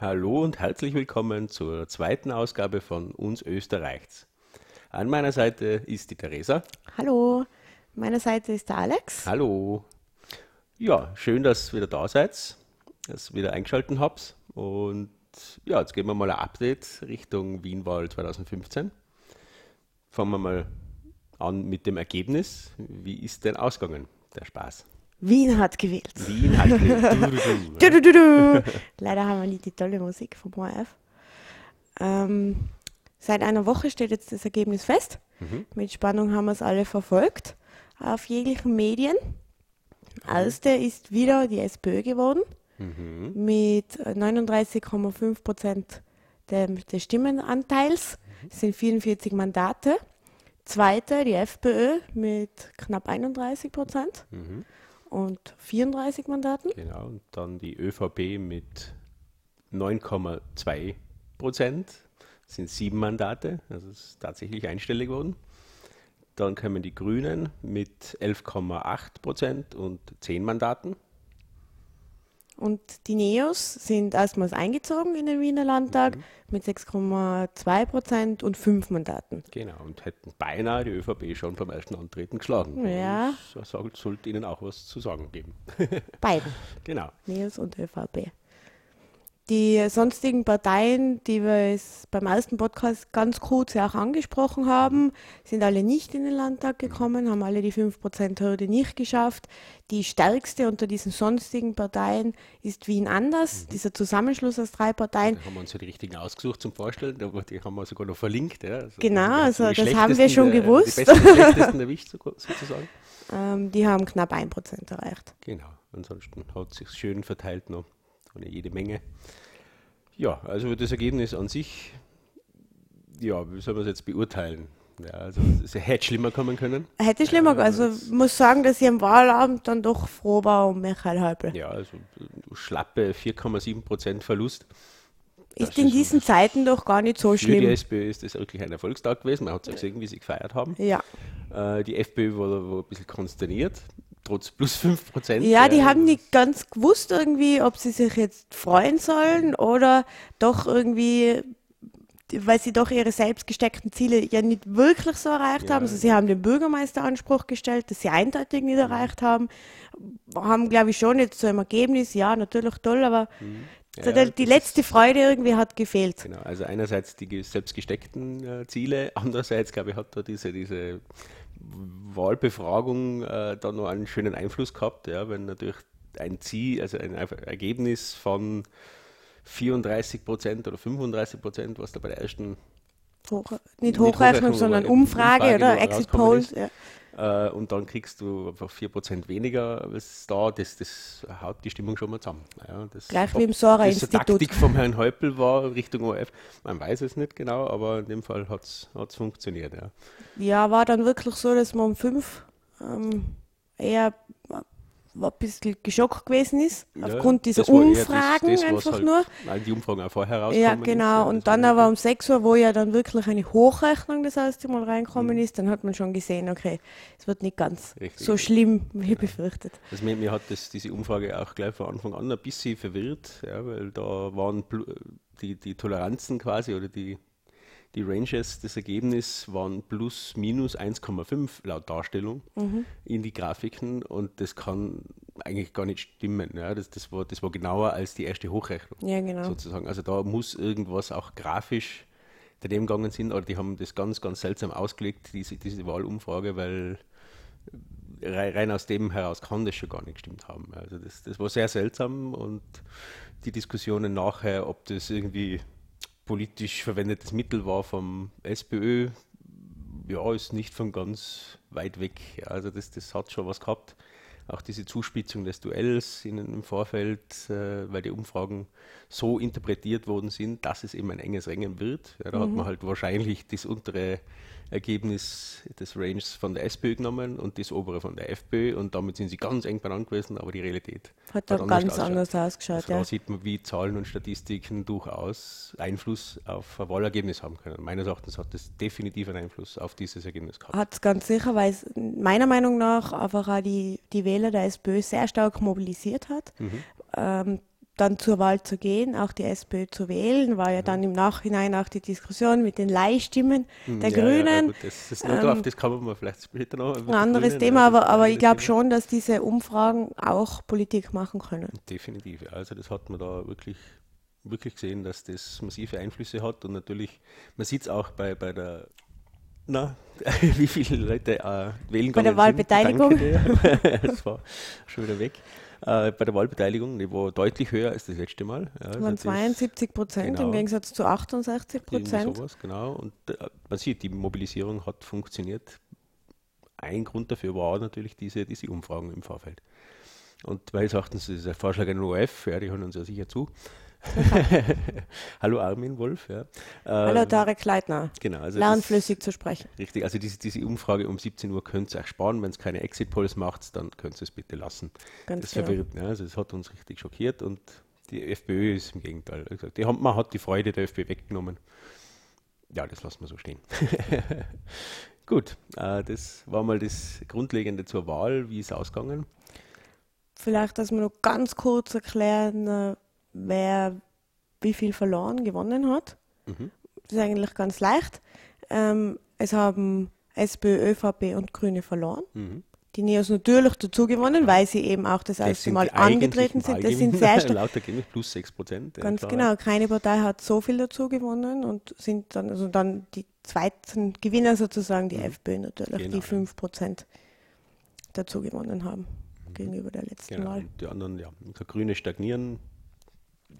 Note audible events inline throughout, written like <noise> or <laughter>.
Hallo und herzlich willkommen zur zweiten Ausgabe von Uns Österreichs. An meiner Seite ist die Theresa. Hallo, meiner Seite ist der Alex. Hallo. Ja, schön, dass ihr wieder da seid, dass ihr wieder eingeschaltet habt. Und ja, jetzt geben wir mal ein Update Richtung Wienwahl 2015. Fangen wir mal an mit dem Ergebnis. Wie ist denn ausgegangen, der Spaß? Wien hat gewählt. Wien hat gewählt. <laughs> Du, du, du. Leider haben wir nicht die tolle Musik vom ORF. Ähm, seit einer Woche steht jetzt das Ergebnis fest. Mhm. Mit Spannung haben wir es alle verfolgt auf jeglichen Medien. Erste ist wieder die SPÖ geworden Mhm. mit 39,5 Prozent der- des Stimmenanteils. Das sind 44 Mandate. Zweite die FPÖ mit knapp 31 Prozent Mhm. Und 34 Mandaten. Genau, und dann die ÖVP mit 9,2 Prozent, sind sieben Mandate, also es ist tatsächlich einstellig geworden. Dann kommen die Grünen mit 11,8 Prozent und zehn Mandaten. Und die Neos sind erstmals eingezogen in den Wiener Landtag mit 6,2 Prozent und fünf Mandaten. Genau, und hätten beinahe die ÖVP schon beim ersten Antreten geschlagen. Ja. Das soll- sollte ihnen auch was zu sagen geben. Beiden, <laughs> genau. Neos und ÖVP. Die sonstigen Parteien, die wir jetzt beim ersten Podcast ganz kurz ja auch angesprochen haben, sind alle nicht in den Landtag gekommen, haben alle die 5%-Hürde nicht geschafft. Die stärkste unter diesen sonstigen Parteien ist Wien anders, dieser Zusammenschluss aus drei Parteien. Da haben wir uns ja die richtigen ausgesucht zum Vorstellen, aber die haben wir sogar noch verlinkt. Ja. Also Genau, die also die das haben wir schon der- gewusst. Die besten und schlechtesten erwischt so- sozusagen. Ähm, die haben knapp 1% erreicht. Genau, ansonsten hat es sich schön verteilt noch. Ohne jede Menge. Ja, also das Ergebnis an sich, ja, wie soll man es jetzt beurteilen? Ja, also es hätte schlimmer kommen können. Hätte schlimmer, also ich muss sagen, dass ich am Wahlabend dann doch froh war um Michael Häupl. Ja, also schlappe 4,7 Prozent Verlust. Ist das in ist diesen Zeiten doch gar nicht so Für die schlimm. SPÖ ist das wirklich ein Erfolgstag gewesen. Man hat es ja gesehen, wie sie gefeiert haben. Ja. Äh, die FPÖ war, war ein bisschen konsterniert, trotz plus 5 Prozent. ja, die haben nicht ganz gewusst irgendwie, ob sie sich jetzt freuen sollen oder doch irgendwie, weil sie doch ihre selbst gesteckten Ziele ja nicht wirklich so erreicht Ja. haben. Also sie haben den Bürgermeisteranspruch gestellt, das sie eindeutig nicht erreicht haben. Haben, glaube ich, schon jetzt so im Ergebnis, ja, natürlich toll, aber so Ja, die, die letzte Freude irgendwie hat gefehlt. Genau, also einerseits die selbst gesteckten äh, Ziele, <laughs> andererseits, glaube ich, hat da diese, diese Wahlbefragung äh, da noch einen schönen Einfluss gehabt, ja, wenn natürlich ein Ziel, also ein Ergebnis von 34 Prozent oder 35 Prozent, was da bei der ersten Hoch, nicht Nicht Hochrechnung, Hochrechnung, sondern Umfrage, Umfrage, oder Exit Polls. Ja. Äh, und dann kriegst du einfach 4 Prozent weniger als da, das, das haut die Stimmung schon mal zusammen. Ja, das, Gleich ob wie im Sora-Institut. eine Taktik vom Herrn Häupl war Richtung ORF, man weiß es nicht genau, aber in dem Fall hat es funktioniert. Ja. Ja, war dann wirklich so, dass man um fünf ähm, eher ein bisschen geschockt gewesen ist, Ja, aufgrund dieser das das- Umfragen das, was einfach halt, nur. Weil die Umfragen auch vorher Ja, rausgekommen ist, genau. das Und dann aber um 6 Uhr, wo ja dann wirklich eine Hochrechnung das erste Mal Mhm. reinkommen ist, dann hat man schon gesehen, okay, es wird nicht ganz Richtig. so schlimm wie befürchtet. Also mir, mir hat das, diese Umfrage auch gleich von Anfang an ein bisschen verwirrt, ja, weil da waren die, die Toleranzen quasi oder die, die Ranges des Ergebnisses waren plus minus 1,5 laut Darstellung Mhm. in die Grafiken und das kann eigentlich gar nicht stimmen. Ja. Das, das, war, das war genauer als die erste Hochrechnung Ja, genau. sozusagen. Also da muss irgendwas auch grafisch daneben gegangen sind, oder die haben das ganz, ganz seltsam ausgelegt, diese, diese Wahlumfrage, weil rei- rein aus dem heraus kann das schon gar nicht gestimmt haben. Also das, das war sehr seltsam und die Diskussionen nachher, ob das irgendwie politisch verwendetes Mittel war vom SPÖ, ja, ist nicht von ganz weit weg. Also das, das hat schon was gehabt. Auch diese Zuspitzung des Duells in, im Vorfeld, äh, weil die Umfragen so interpretiert worden sind, dass es eben ein enges Rennen wird. Ja, da hat man halt wahrscheinlich das untere Ergebnis des Ranges von der SPÖ genommen und das obere von der FPÖ und damit sind sie ganz eng beieinander gewesen, aber die Realität Hat dann anders ganz ausgeschaut. anders ausgeschaut. Also Ja. da sieht man, wie Zahlen und Statistiken durchaus Einfluss auf ein Wahlergebnis haben können. Meines Erachtens hat das definitiv einen Einfluss auf dieses Ergebnis gehabt. Hat es ganz sicher, weil es meiner Meinung nach einfach auch die, die Wähler der SPÖ sehr stark mobilisiert hat. Mhm. Ähm, dann zur Wahl zu gehen, auch die SPÖ zu wählen, war ja dann im Nachhinein auch die Diskussion mit den Leihstimmen Hm, der ja, Ja, Grünen. gut, das ist nur drauf, das kann man vielleicht später noch. Ein anderes Grünen, Thema, ja, aber, aber ich glaube schon, dass diese Umfragen auch Politik machen können. Definitiv. ja. Also das hat man da wirklich, wirklich gesehen, dass das massive Einflüsse hat und natürlich, man sieht es auch bei, bei der, na, <laughs> wie viele Leute äh, wählen Bei der Wahlbeteiligung. Danke <laughs> das war schon wieder weg. Äh, bei der Wahlbeteiligung, die war deutlich höher als das letzte Mal. Ja, Das waren das- 72 Prozent genau. im Gegensatz zu 68 Irgendwie Prozent. sowas, genau. Und äh, man sieht, die Mobilisierung hat funktioniert. Ein Grund dafür war natürlich diese, diese Umfragen im Vorfeld. Und meines Erachtens ist der Vorschlag an den ORF, ja, die hören uns ja sicher zu. <laughs> Hallo Armin Wolf, ja. Hallo Ähm, Tarek Leitner. Genau, also Lernen das- flüssig zu sprechen. Richtig, also diese, diese Umfrage um 17 Uhr könnt ihr euch sparen. Wenn es keine Exit-Polls macht, dann könnt ihr es bitte lassen. Ganz das genau. verwirrt, ne? also das hat uns richtig schockiert und die FPÖ ist im Gegenteil. Die haben, man hat die Freude der FPÖ weggenommen. Ja, das lassen wir so stehen. <laughs> Gut, äh, das war mal das Grundlegende zur Wahl. Wie ist es ausgegangen? Vielleicht, dass wir noch ganz kurz erklären, äh, wer wie viel verloren gewonnen hat. Mhm. Das ist eigentlich ganz leicht. Ähm, es haben SPÖ, ÖVP und Grüne verloren. Mhm. Die Neos natürlich dazu gewonnen, weil sie eben auch das, erste Mal angetreten sind. Das sind sehr stark. Laut Ergebnis plus 6 Prozent. Ganz genau. Keine Partei hat so viel dazu gewonnen und sind dann, also dann die zweiten Gewinner sozusagen, die FPÖ natürlich, Genau. die 5 Prozent dazu gewonnen haben gegenüber der letzten Genau. Wahl. Die anderen, ja, Grüne stagnieren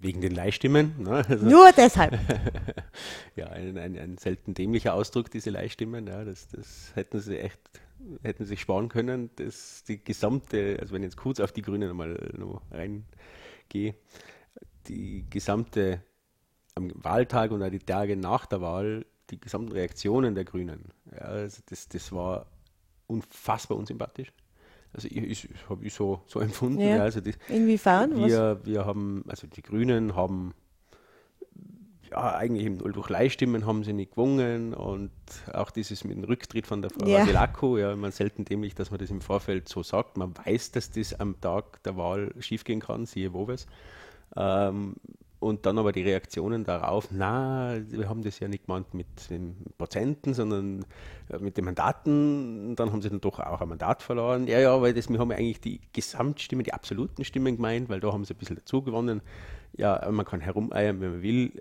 wegen den Leihstimmen. Ne? Also, Nur deshalb. <laughs> ja, ein, ein, ein selten dämlicher Ausdruck, diese Leihstimmen. Ja, das, das hätten sie echt, hätten sie sich sparen können. Das, die gesamte, also wenn ich jetzt kurz auf die Grünen nochmal noch reingehe, die gesamte am Wahltag und auch die Tage nach der Wahl, die gesamten Reaktionen der Grünen, ja, also das, das war unfassbar unsympathisch. Also ich, ich, habe ich so, so <laughs> empfunden. Ja. Ja. also das, Inwiefern? Was? wir, wir haben, also die Grünen haben ja eigentlich durch Leihstimmen haben sie nicht gewonnen und auch dieses mit dem Rücktritt von der Frau Ja. Vasilako, ja, man selten dämlich, dass man das im Vorfeld so sagt. Man weiß, dass das am Tag der Wahl schiefgehen kann, siehe Woves. Ähm, und dann aber die Reaktionen darauf, na, wir haben das ja nicht gemeint mit den Prozenten, sondern äh, mit den Mandaten. Und dann haben sie dann doch auch ein Mandat verloren. Ja, ja, weil das, wir haben ja eigentlich die Gesamtstimmen, die absoluten Stimmen gemeint, weil da haben sie ein bisschen dazu gewonnen. Ja, aber man kann herumeiern, wenn man will.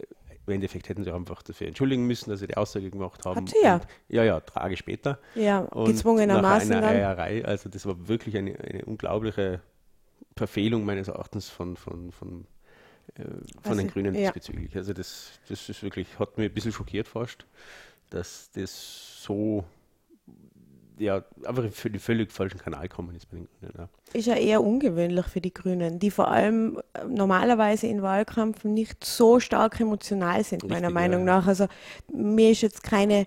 Im Endeffekt hätten sie einfach dafür entschuldigen müssen, dass sie die Aussage gemacht haben. Hat sie ja. Und, ja, ja, Tage später. ja, Und gezwungenermaßen nach einer dann. Eierei, also das war wirklich eine, eine unglaubliche Verfehlung meines Erachtens von, von, von, äh, von Also, den Grünen ja. diesbezüglich. Also das, das ist wirklich, hat mich ein bisschen schockiert fast, dass das so ja, einfach für den völlig falschen Kanal gekommen ist bei den Grünen. Ja. Ist ja eher ungewöhnlich für die Grünen, die vor allem äh, normalerweise in Wahlkämpfen nicht so stark emotional sind, meiner Richtig, Meinung ja. nach. Also mir ist jetzt keine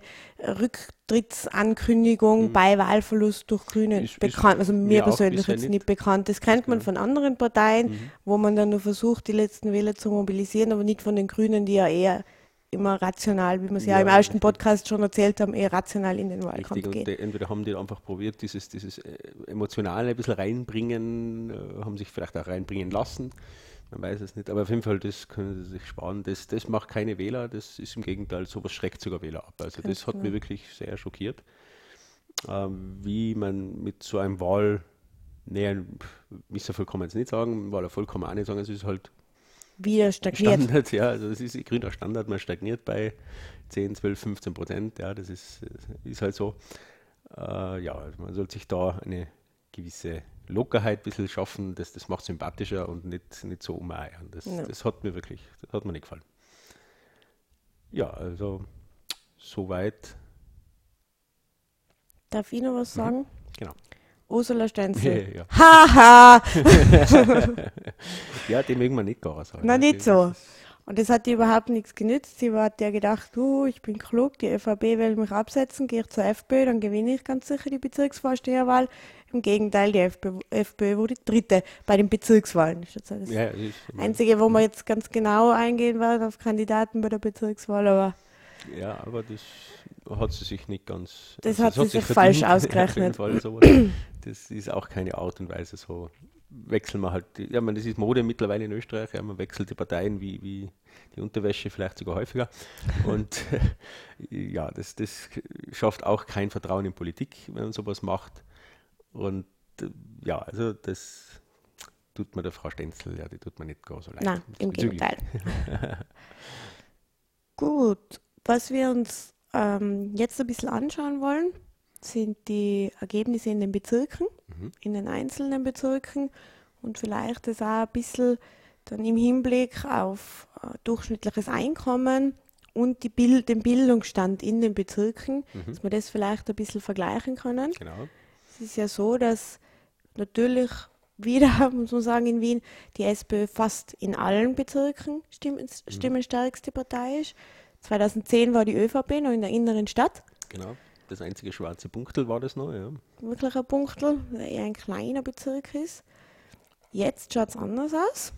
Rücktrittsankündigung bei Wahlverlust durch Grüne. Ist- ist bekannt. Also mir persönlich jetzt nicht. nicht bekannt. Das kennt man von anderen Parteien, Mhm. wo man dann nur versucht, die letzten Wähler zu mobilisieren, aber nicht von den Grünen, die ja eher immer rational, wie wir es ja, Ja, im ersten richtig. Podcast schon erzählt haben, eher rational in den Richtig, Wahlkampf und gehen. die, entweder haben die einfach probiert, dieses, dieses äh, Emotionale ein bisschen reinbringen, äh, haben sich vielleicht auch reinbringen lassen. Man weiß es nicht, aber auf jeden Fall, das können sie sich sparen. Das, das macht keine Wähler, das ist im Gegenteil, sowas schreckt sogar Wähler ab. Also das hat mich wirklich sehr schockiert, ähm, wie man mit so einem Wahl, näher, Misserfolg kann man jetzt nicht sagen, Wahlerfolg kann man auch nicht sagen, es ist halt Wie er stagniert. Standard, ja, also das ist grüner Standard, man stagniert bei 10, 12, 15 Prozent, ja, das ist, ist halt so. Äh, ja, also man sollte sich da eine gewisse Lockerheit ein bisschen schaffen, das, das macht sympathischer und nicht, nicht so umeiern. Das, Ja. das hat mir wirklich, das hat mir nicht gefallen. Ja, also soweit, Darf ich noch was sagen? genau. Ursula Stenzel. ja. Haha! <laughs> ja, dem mögen wir nicht gar sagen. Na, nicht so. Und das hat ihr überhaupt nichts genützt. Sie hat ja gedacht, du, ich bin klug, die ÖVP will mich absetzen, gehe ich zur FPÖ, dann gewinne ich ganz sicher die Bezirksvorsteherwahl. Im Gegenteil, die FPÖ, FPÖ wurde Dritte bei den Bezirkswahlen. Das ist das Ja, ist, Einzige, wo wir jetzt ganz genau eingehen werden auf Kandidaten bei der Bezirkswahl, aber Ja, aber das hat sie sich nicht ganz. Das also hat sie sich verdient, <laughs> falsch ausgerechnet. Das ist auch keine Art und Weise, so wechseln wir halt, ja, man, das ist Mode mittlerweile in Österreich, ja, man wechselt die Parteien wie, wie die Unterwäsche vielleicht sogar häufiger. Und <laughs> ja, das, das schafft auch kein Vertrauen in Politik, wenn man sowas macht. Und ja, also das tut mir der Frau Stenzel, ja, die tut mir nicht gar so leid. Nein, im Gegenteil. <laughs> Gut, was wir uns ähm, jetzt ein bisschen anschauen wollen, sind die Ergebnisse in den Bezirken, mhm. in den einzelnen Bezirken und vielleicht das auch ein bisschen dann im Hinblick auf äh, durchschnittliches Einkommen und Bild, den Bildungsstand in den Bezirken, mhm. dass wir das vielleicht ein bisschen vergleichen können. Genau. Es ist ja so, dass natürlich wieder, <laughs> muss man sagen, in Wien die SPÖ fast in allen Bezirken stimmen, mhm. stimmenstärkste Partei ist. 2010 war die ÖVP noch in der inneren Stadt. Genau, das einzige schwarze Punktel war das noch, ja. Wirklich ein Punktel, eher ein kleiner Bezirk ist. Jetzt schaut es anders aus.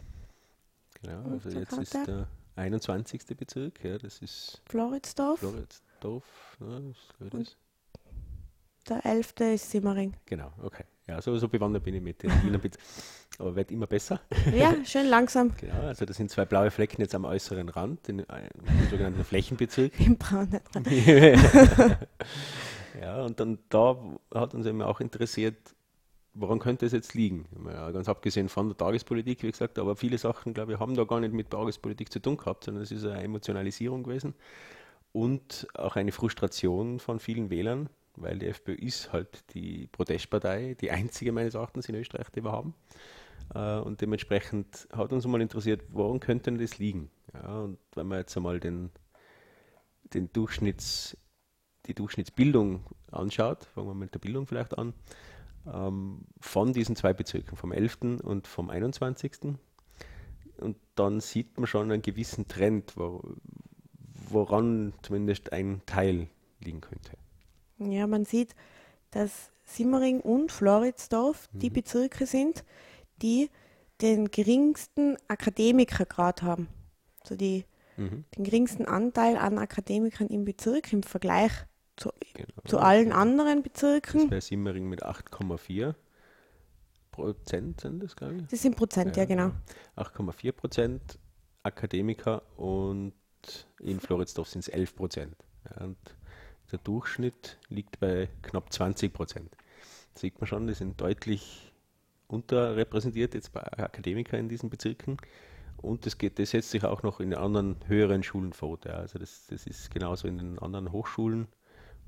Genau, also jetzt ist der 21. Bezirk, ja, das ist Floridsdorf. Floridsdorf, ja, das ist der 11. ist Simmering. Genau, okay. Ja, so, so bewandert bin ich mit den Aber wird immer besser. Ja, schön langsam. <laughs> Genau, also das sind zwei blaue Flecken jetzt am äußeren Rand, äh, den sogenannten Flächenbezirk. Im braunen Rand. <laughs> ja, und dann da hat uns eben auch interessiert, woran könnte es jetzt liegen? Ja, ganz abgesehen von der Tagespolitik, wie gesagt, aber viele Sachen, glaube ich, haben da gar nicht mit Tagespolitik zu tun gehabt, sondern es ist eine Emotionalisierung gewesen und auch eine Frustration von vielen Wählern, weil die FPÖ ist halt die Protestpartei, die einzige meines Erachtens in Österreich, die wir haben. Äh, und dementsprechend hat uns mal interessiert, woran könnte das liegen? Ja, und wenn man jetzt einmal den, den Durchschnitts, die Durchschnittsbildung anschaut, fangen wir mit der Bildung vielleicht an, ähm, von diesen zwei Bezirken, vom 11. und vom 21. Und dann sieht man schon einen gewissen Trend, wo, woran zumindest ein Teil liegen könnte. Ja, man sieht, dass Simmering und Floridsdorf mhm. die Bezirke sind, die den geringsten Akademikergrad haben. Also die, mhm. den geringsten Anteil an Akademikern im Bezirk im Vergleich zu, genau. zu allen anderen Bezirken. Das wäre Simmering mit 8,4 Prozent sind das, glaube ich. Das sind Prozent, ja, ja genau. 8,4 Prozent Akademiker und in Floridsdorf sind es 11 Prozent. Ja, und der Durchschnitt liegt bei knapp 20 Prozent. Sieht man schon, die sind deutlich unterrepräsentiert jetzt bei Akademikern in diesen Bezirken. Und das, geht, das setzt sich auch noch in anderen höheren Schulen fort. Ja. Also das, das ist genauso in den anderen Hochschulen,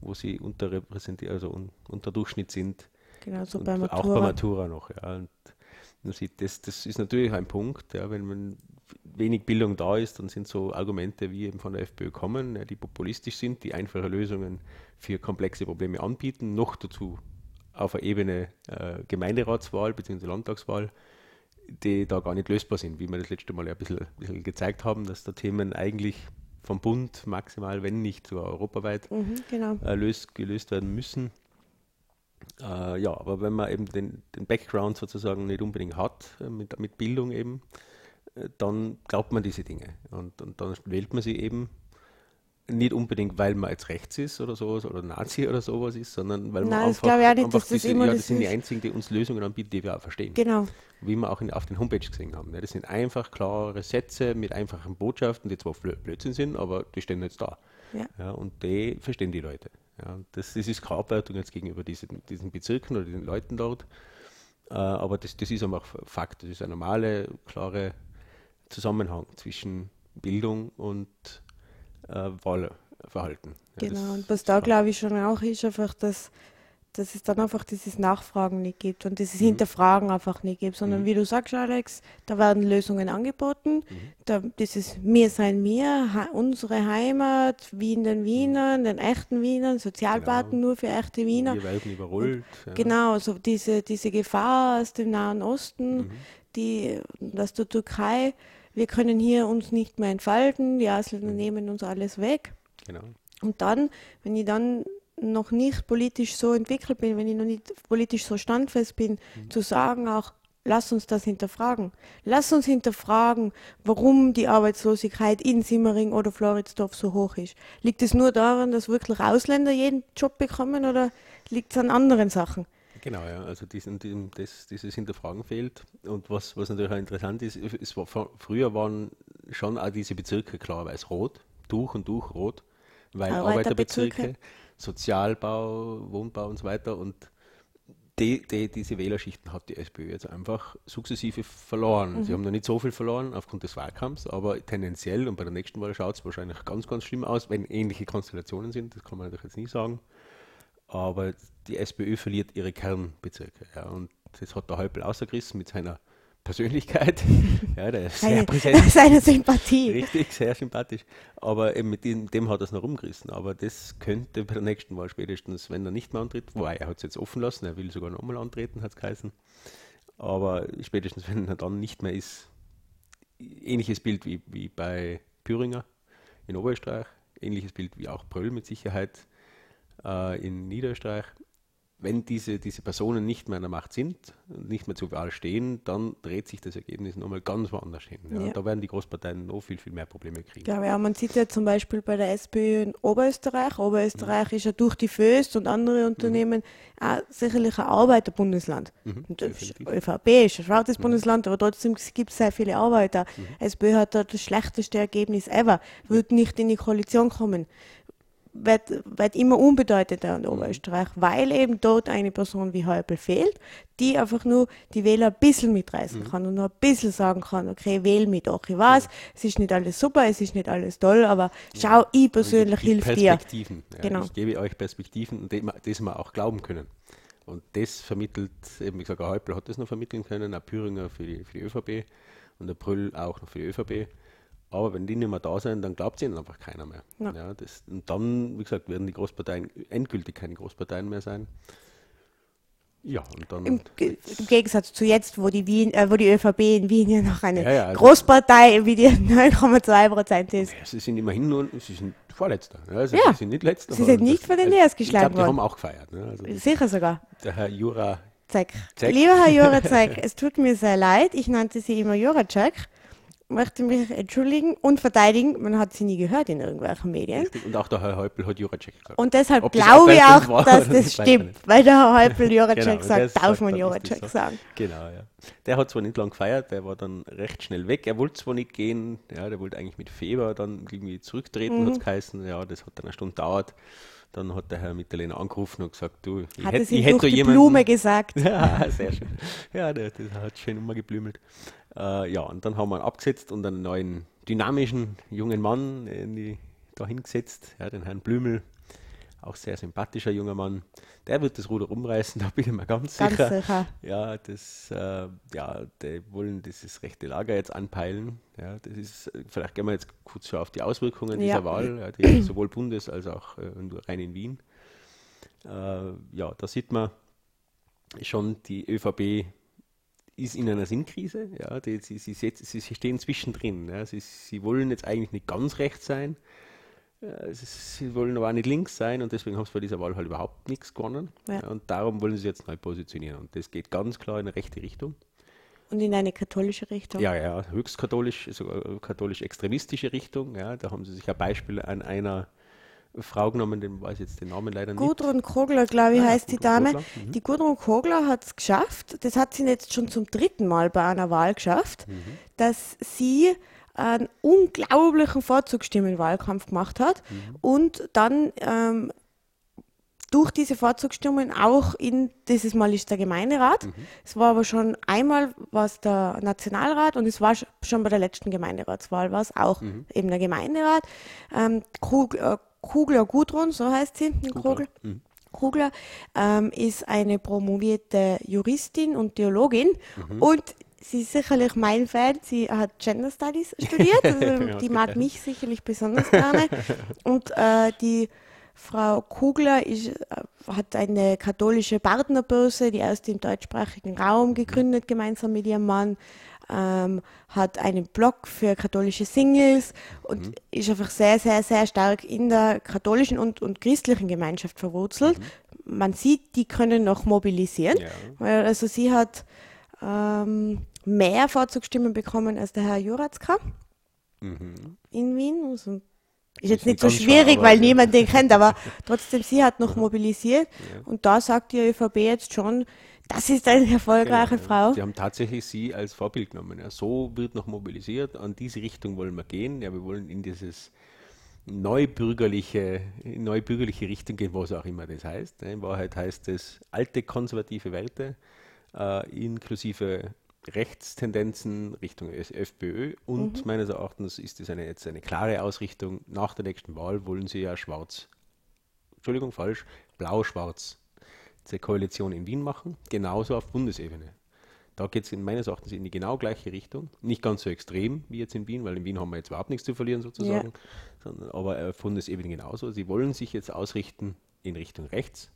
wo sie unterrepräsentiert, also un, unter Durchschnitt sind. Genau, so bei Matura. Auch bei Matura noch. Ja. Und das, das ist natürlich ein Punkt, ja, wenn man wenig Bildung da ist, dann sind so Argumente wie eben von der FPÖ kommen, ja, die populistisch sind, die einfache Lösungen für komplexe Probleme anbieten, noch dazu auf der Ebene äh, Gemeinderatswahl bzw. Landtagswahl, die da gar nicht lösbar sind, wie wir das letzte Mal ja ein bisschen, ein bisschen gezeigt haben, dass da Themen eigentlich vom Bund maximal, wenn nicht sogar europaweit mhm, genau. äh, löst, gelöst werden müssen. Äh, ja, aber wenn man eben den, den Background sozusagen nicht unbedingt hat, äh, mit, mit Bildung eben, äh, dann glaubt man diese Dinge. Und, und dann wählt man sie eben nicht unbedingt, weil man jetzt rechts ist oder sowas oder Nazi oder sowas ist, sondern weil man Nein, einfach, das nicht, einfach diese, ja, das sind die einzigen, die uns Lösungen anbieten, die wir auch verstehen. Genau. Wie wir auch in, auf den Homepage gesehen haben. Ja, das sind einfach klare Sätze mit einfachen Botschaften, die zwar Blödsinn sind, aber die stehen jetzt da. Ja. ja und die verstehen die Leute. Ja, das, das ist keine Abwertung jetzt gegenüber diesen, diesen Bezirken oder den Leuten dort, äh, aber das, das ist einfach Fakt. Das ist ein normaler, klare Zusammenhang zwischen Bildung und äh, Wahlverhalten. Ja, genau, und was da glaube ich schon auch ist, einfach, dass, dass es dann einfach dieses Nachfragen nicht gibt und dieses mhm. Hinterfragen einfach nicht gibt, sondern mhm. wie du sagst, Alex, da werden Lösungen angeboten, mhm. da, dieses Wir sein wir, ha, unsere Heimat, Wien den Wienern, mhm. den echten Wienern, Sozialbaten genau. nur für echte Wiener. Wir werden überrollt. Ja. Genau, so diese, diese Gefahr aus dem Nahen Osten, mhm. die, dass der Türkei wir können hier uns nicht mehr entfalten, die Ausländer mhm. nehmen uns alles weg. Genau. Und dann, wenn ich dann noch nicht politisch so entwickelt bin, wenn ich noch nicht politisch so standfest bin, mhm. zu sagen auch, lass uns das hinterfragen. Lass uns hinterfragen, warum die Arbeitslosigkeit in Simmering oder Floridsdorf so hoch ist. Liegt es nur daran, dass wirklich Ausländer jeden Job bekommen oder liegt es an anderen Sachen? Genau, ja. Also diesen, diesen, das, dieses Hinterfragen fehlt. Und was, was natürlich auch interessant ist, es war, früher waren schon auch diese Bezirke klarerweise rot, durch und durch rot, weil Arbeiterbezirke, Arbeiterbezirke Sozialbau, Wohnbau und so weiter. Und die, die, diese Wählerschichten hat die SPÖ jetzt einfach sukzessive verloren. Mhm. Sie haben noch nicht so viel verloren aufgrund des Wahlkampfs, aber tendenziell und bei der nächsten Wahl schaut es wahrscheinlich ganz, ganz schlimm aus, wenn ähnliche Konstellationen sind, das kann man natürlich jetzt nicht sagen. Aber die SPÖ verliert ihre Kernbezirke. Ja, und das hat der Häupl außergerissen mit seiner Persönlichkeit. <laughs> ja, der ist sehr präsent. <laughs> Seine Sympathie. Richtig, sehr sympathisch. Aber eben mit dem, dem hat er es noch rumgerissen. Aber das könnte bei der nächsten Wahl spätestens, wenn er nicht mehr antritt, wobei er hat es jetzt offen lassen, er will sogar nochmal antreten, hat es geheißen. Aber spätestens, wenn er dann nicht mehr ist, ähnliches Bild wie, wie bei Püringer in Oberösterreich, ähnliches Bild wie auch Bröll mit Sicherheit äh, in Niederösterreich wenn diese, diese Personen nicht mehr in der Macht sind und nicht mehr zur Wahl stehen, dann dreht sich das Ergebnis nochmal ganz woanders hin. Ja. Ja. Da werden die Großparteien noch viel, viel mehr Probleme kriegen. Ja, ja, man sieht ja zum Beispiel bei der SPÖ in Oberösterreich. Oberösterreich mhm. ist ja durch die Föst und andere Unternehmen mhm. auch sicherlich ein Arbeiterbundesland. Mhm. ÖVP ist ein schwarzes mhm. Bundesland, aber trotzdem gibt es sehr viele Arbeiter. Mhm. SPÖ hat da das schlechteste Ergebnis ever, wird nicht in die Koalition kommen wird, wird immer unbedeutender in Oberösterreich, weil eben dort eine Person wie Häupl fehlt, die einfach nur die Wähler ein bisschen mitreißen mhm. kann und noch ein bisschen sagen kann, okay, wähl mit auch. Ich weiß, ja. es ist nicht alles super, es ist nicht alles toll, aber schau, ich persönlich hilf dir. Perspektiven. Ja, genau. Ich gebe euch Perspektiven das wir auch glauben können. Und das vermittelt, eben wie gesagt, Häupl hat das noch vermitteln können, auch Püringer für die, für die ÖVP und der Brüll auch noch für die ÖVP. Aber wenn die nicht mehr da sind, dann glaubt ihnen einfach keiner mehr. Ja. ja das, und dann, wie gesagt, werden die Großparteien endgültig keine Großparteien mehr sein. Ja, und dann. Im, Im, Gegensatz zu jetzt, wo die, Wien, äh, wo die ÖVP in Wien ja noch eine ja, ja, also Großpartei wie die 9,2 Prozent ist. Sie sind immerhin nur, sie sind Vorletzter. Also ja, sie sind nicht Letzter. Sie sind nicht von den Leers geschlagen worden. Die haben auch gefeiert. Ne? Also Sicher sogar. Der Herr Jura. Zeck. Zeck. Lieber Herr Jura <laughs> Zeck, es tut mir sehr leid, ich nannte Sie immer Jura Zeck möchte mich entschuldigen und verteidigen. Man hat sie nie gehört in irgendwelchen Medien. Und auch der Herr Häupl hat Juracek gesagt. Und deshalb glaube ich auch, war, dass das stimmt, weil der Herr Häupl Juracek <laughs> genau, sagt, darf man Juracek sagen. Genau, ja. Der hat zwar nicht lang gefeiert, der war dann recht schnell weg. Er wollte zwar nicht gehen, ja, der wollte eigentlich mit Feber dann irgendwie zurücktreten, mhm. hat es geheißen. Ja, das hat dann eine Stunde gedauert. Dann hat der Herr Mitterlehner angerufen und gesagt, du, ich hätte, ich hätte die jemanden... Blume gesagt. <laughs> ja, sehr schön. Ja, der, der hat schön immer geblümelt. Äh, ja, und dann haben wir ihn abgesetzt und einen neuen dynamischen jungen Mann äh, da hingesetzt, ja, den Herrn Blümel, auch sehr sympathischer junger Mann. Der wird das Ruder umreißen, <laughs> da bin ich mir ganz, ganz sicher. sicher. Ja, das, äh, ja, die wollen dieses rechte Lager jetzt anpeilen. Ja, das ist, vielleicht gehen wir jetzt kurz schon auf die Auswirkungen ja. dieser Wahl, ja, die <clears throat> sowohl Bundes- als auch äh, rein in Wien. Äh, ja, da sieht man schon die ÖVP ist in einer Sinnkrise. Ja, die, sie, sie, sie, sie, stehen zwischendrin. Ja, sie, sie wollen jetzt eigentlich nicht ganz rechts sein. Sie wollen aber auch nicht links sein und deswegen haben sie bei dieser Wahl halt überhaupt nichts gewonnen. Ja. Und darum wollen sie jetzt neu positionieren. Und das geht ganz klar in eine rechte Richtung. Und in eine katholische Richtung? Ja, ja, höchst katholisch, sogar katholisch-extremistische Richtung. Ja, da haben sie sich ein Beispiel an einer Frau genommen, den weiß jetzt den Namen leider nicht. Gudrun Kogler, glaube ich, ah, heißt Gudrun die Dame. Mhm. Die Gudrun Kogler hat es geschafft, das hat sie jetzt schon zum dritten Mal bei einer Wahl geschafft, mhm. dass sie einen unglaublichen Vorzugsstimmenwahlkampf gemacht hat mhm. und dann ähm, durch diese Vorzugsstimmen auch in, dieses Mal ist der Gemeinderat. Mhm. Es war aber schon einmal was der Nationalrat und es war schon bei der letzten Gemeinderatswahl war es auch mhm. eben der Gemeinderat. Ähm, Krug, äh, Kugler Gudrun, so heißt sie, Kugler. Mhm. Kugler ähm, ist eine promovierte Juristin und Theologin mhm. und sie ist sicherlich mein Fan. Sie hat Gender Studies <laughs> studiert, also die mag mich sicherlich besonders gerne. <laughs> Und äh, die Frau Kugler ist, äh, hat eine katholische Partnerbörse, die aus dem deutschsprachigen Raum gegründet, gemeinsam mit ihrem Mann ähm, hat einen Blog für katholische Singles und mhm. ist einfach sehr, sehr, sehr stark in der katholischen und, und christlichen Gemeinschaft verwurzelt. Mhm. Man sieht, die können noch mobilisieren. Ja. Also sie hat ähm, mehr Vorzugsstimmen bekommen als der Herr Juratzka mhm. in Wien. Also ist jetzt nicht, nicht so schwierig, weil niemand den kennt, aber <laughs> trotzdem, sie hat noch mobilisiert ja. und da sagt die ÖVP jetzt schon, das ist eine erfolgreiche genau. Frau. Sie haben tatsächlich sie als Vorbild genommen. Ja. So wird noch mobilisiert, an diese Richtung wollen wir gehen. Ja, wir wollen in dieses neubürgerliche, neubürgerliche Richtung gehen, was auch immer das heißt. In Wahrheit heißt es alte konservative Werte, äh, inklusive Rechtstendenzen Richtung FPÖ und mhm. meines Erachtens ist es eine, jetzt eine klare Ausrichtung. Nach der nächsten Wahl wollen sie ja schwarz, Entschuldigung, falsch, blau-schwarz diese Koalition in Wien machen, genauso auf Bundesebene. Da geht es in meines Erachtens in die genau gleiche Richtung. Nicht ganz so extrem wie jetzt in Wien, weil in Wien haben wir jetzt überhaupt nichts zu verlieren sozusagen, ja. sondern, aber auf Bundesebene genauso. Sie wollen sich jetzt ausrichten in Richtung rechts,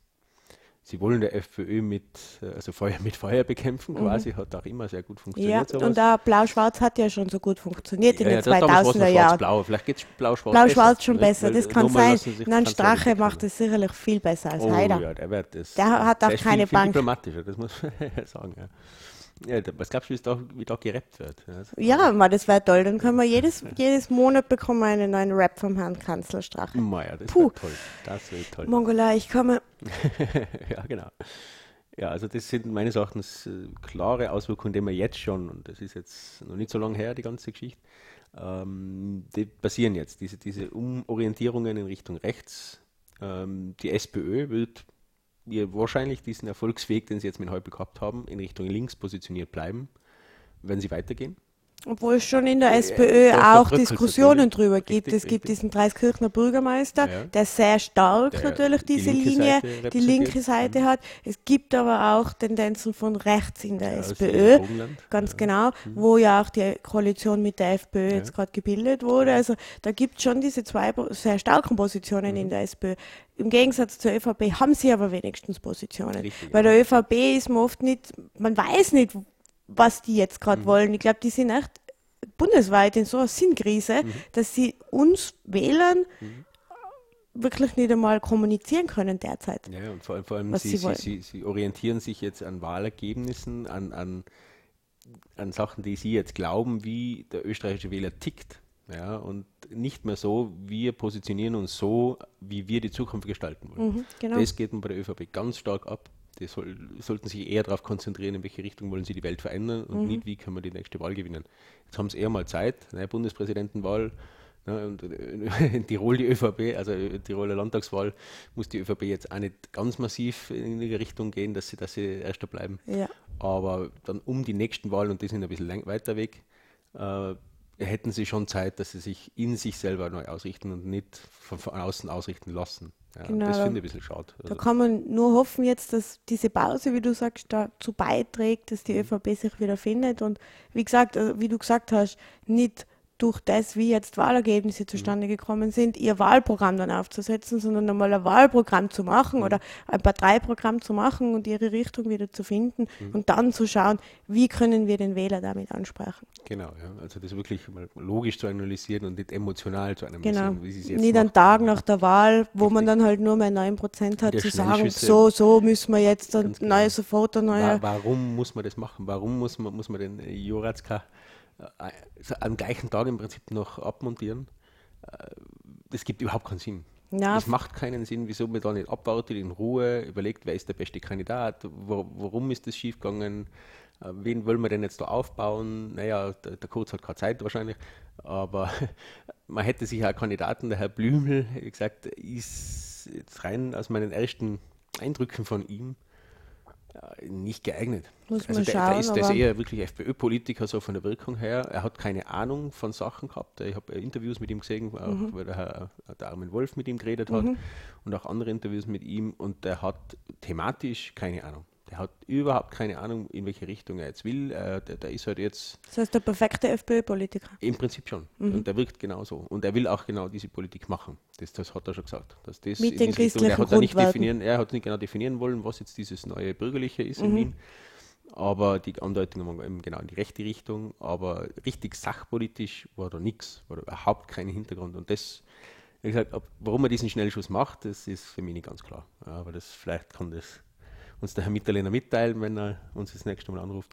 Sie wollen der FPÖ mit, äh, also Feuer mit Feuer bekämpfen, mhm. quasi, hat auch immer sehr gut funktioniert. Ja, sowas. und da Blau-Schwarz hat ja schon so gut funktioniert ja, in den ja, 2000er Jahren. Blau. Vielleicht geht es Blau-Schwarz Blau-Schwarz schon besser, das kann sein. Nein, Strache macht es sicherlich viel besser als oh, Heider. Ja, der, wird das, der hat auch der keine viel, Bank. Viel diplomatischer, das muss <laughs> man sagen. Ja. Ja, was glaubst du, wie, da, wie da gerappt wird? Ja, mal, das wäre toll. Dann können wir jedes, jedes Monat bekommen wir einen neuen Rap vom Herrn Kanzler Strache. Maja, das wäre toll. Das wäre toll. Mongola, ich komme. <laughs> ja, genau. Ja, also das sind meines Erachtens äh, klare Auswirkungen, die wir jetzt schon, und das ist jetzt noch nicht so lange her, die ganze Geschichte, ähm, die passieren jetzt, diese, diese Umorientierungen in Richtung rechts. Ähm, die SPÖ wird ihr wahrscheinlich diesen Erfolgsweg, den sie jetzt mit Häupl gehabt haben, in Richtung links positioniert bleiben, wenn sie weitergehen. Obwohl es schon in der SPÖ ja, auch Diskussionen drüber gibt. Richtig, es gibt richtig. diesen Dreiskirchner Bürgermeister, ja. der sehr stark der natürlich diese die Linie, die linke Seite mhm. hat. Es gibt aber auch Tendenzen von rechts in der ja, SPÖ, ganz genau, mhm. wo ja auch die Koalition mit der FPÖ jetzt gerade gebildet wurde. Also da gibt es schon diese zwei sehr starken Positionen mhm. in der SPÖ. Im Gegensatz zur ÖVP haben sie aber wenigstens Positionen. Richtig, Bei der ÖVP ist man oft nicht, man weiß nicht, was die jetzt gerade mhm. wollen. Ich glaube, die sind echt bundesweit in so einer Sinnkrise, mhm. dass sie uns Wählern mhm. wirklich nicht einmal kommunizieren können derzeit. Ja, und vor allem, vor allem sie, sie, sie, sie, orientieren sich jetzt an Wahlergebnissen, an, an, an Sachen, die sie jetzt glauben, wie der österreichische Wähler tickt. Ja, und nicht mehr so, wir positionieren uns so, wie wir die Zukunft gestalten wollen. Mhm, genau. Das geht bei der ÖVP ganz stark ab die soll, sollten sich eher darauf konzentrieren, in welche Richtung wollen sie die Welt verändern und mhm. nicht, wie können wir die nächste Wahl gewinnen. Jetzt haben sie eher mal Zeit, ne, Bundespräsidentenwahl, ne, und in Tirol die ÖVP, also Tiroler Landtagswahl, muss die ÖVP jetzt auch nicht ganz massiv in die Richtung gehen, dass sie, dass sie Erster bleiben. Ja. Aber dann um die nächsten Wahlen, und die sind ein bisschen weiter weg, äh, hätten sie schon Zeit, dass sie sich in sich selber neu ausrichten und nicht von, von außen ausrichten lassen. Ja, genau, das finde ich ein bisschen schade. Also. Da kann man nur hoffen jetzt, dass diese Pause, wie du sagst, dazu beiträgt, dass die mhm. ÖVP sich wieder findet und wie gesagt, also wie du gesagt hast, nicht durch das, wie jetzt Wahlergebnisse mhm. zustande gekommen sind, ihr Wahlprogramm dann aufzusetzen, sondern einmal ein Wahlprogramm zu machen mhm. oder ein Parteiprogramm zu machen und ihre Richtung wieder zu finden mhm. und dann zu schauen, wie können wir den Wähler damit ansprechen. Genau, ja. also das wirklich mal logisch zu analysieren und nicht emotional zu analysieren, genau. wie sie es jetzt Nicht einen Tag nach der Wahl, wo Richtig. man dann halt nur mehr 9% hat, zu sagen, so, so müssen wir jetzt ein genau. neues sofort ein neuer... Warum muss man das machen? Warum muss man, muss man den Joratzka äh, am gleichen Tag im Prinzip noch abmontieren, äh, das gibt überhaupt keinen Sinn. Ja. Das macht keinen Sinn, wieso man da nicht abwartet, in Ruhe überlegt, wer ist der beste Kandidat, wo, warum ist das schiefgegangen, äh, wen wollen wir denn jetzt da aufbauen? Naja, der, der Kurz hat keine Zeit wahrscheinlich, aber <laughs> man hätte sich einen Kandidaten, der Herr Blümel, gesagt, ist jetzt rein aus meinen ersten Eindrücken von ihm nicht geeignet. Muss also der, schauen, der ist, der ist eher wirklich FPÖ-Politiker, so von der Wirkung her. Er hat keine Ahnung von Sachen gehabt. Ich habe Interviews mit ihm gesehen, auch mhm. weil der Herr der Armin Wolf mit ihm geredet hat mhm. und auch andere Interviews mit ihm und der hat thematisch keine Ahnung. Der hat überhaupt keine Ahnung, in welche Richtung er jetzt will. Äh, der, der, ist halt jetzt. Das heißt, der perfekte FPÖ-Politiker. Im Prinzip schon. Mhm. Und der wirkt genauso. Und er will auch genau diese Politik machen. Das, das hat er schon gesagt. Dass das Mit den christlichen Richtung, er hat nicht definieren, Er hat nicht genau definieren wollen, was jetzt dieses neue Bürgerliche ist mhm. in Wien. Aber die Andeutungen waren genau in die rechte Richtung. Aber richtig sachpolitisch war da nichts. War da überhaupt kein Hintergrund. Und das, wie gesagt, warum er diesen Schnellschuss macht, das ist für mich nicht ganz klar. Aber das, vielleicht kann das uns der Herr Mitterlehner mitteilen, wenn er uns das nächste Mal anruft.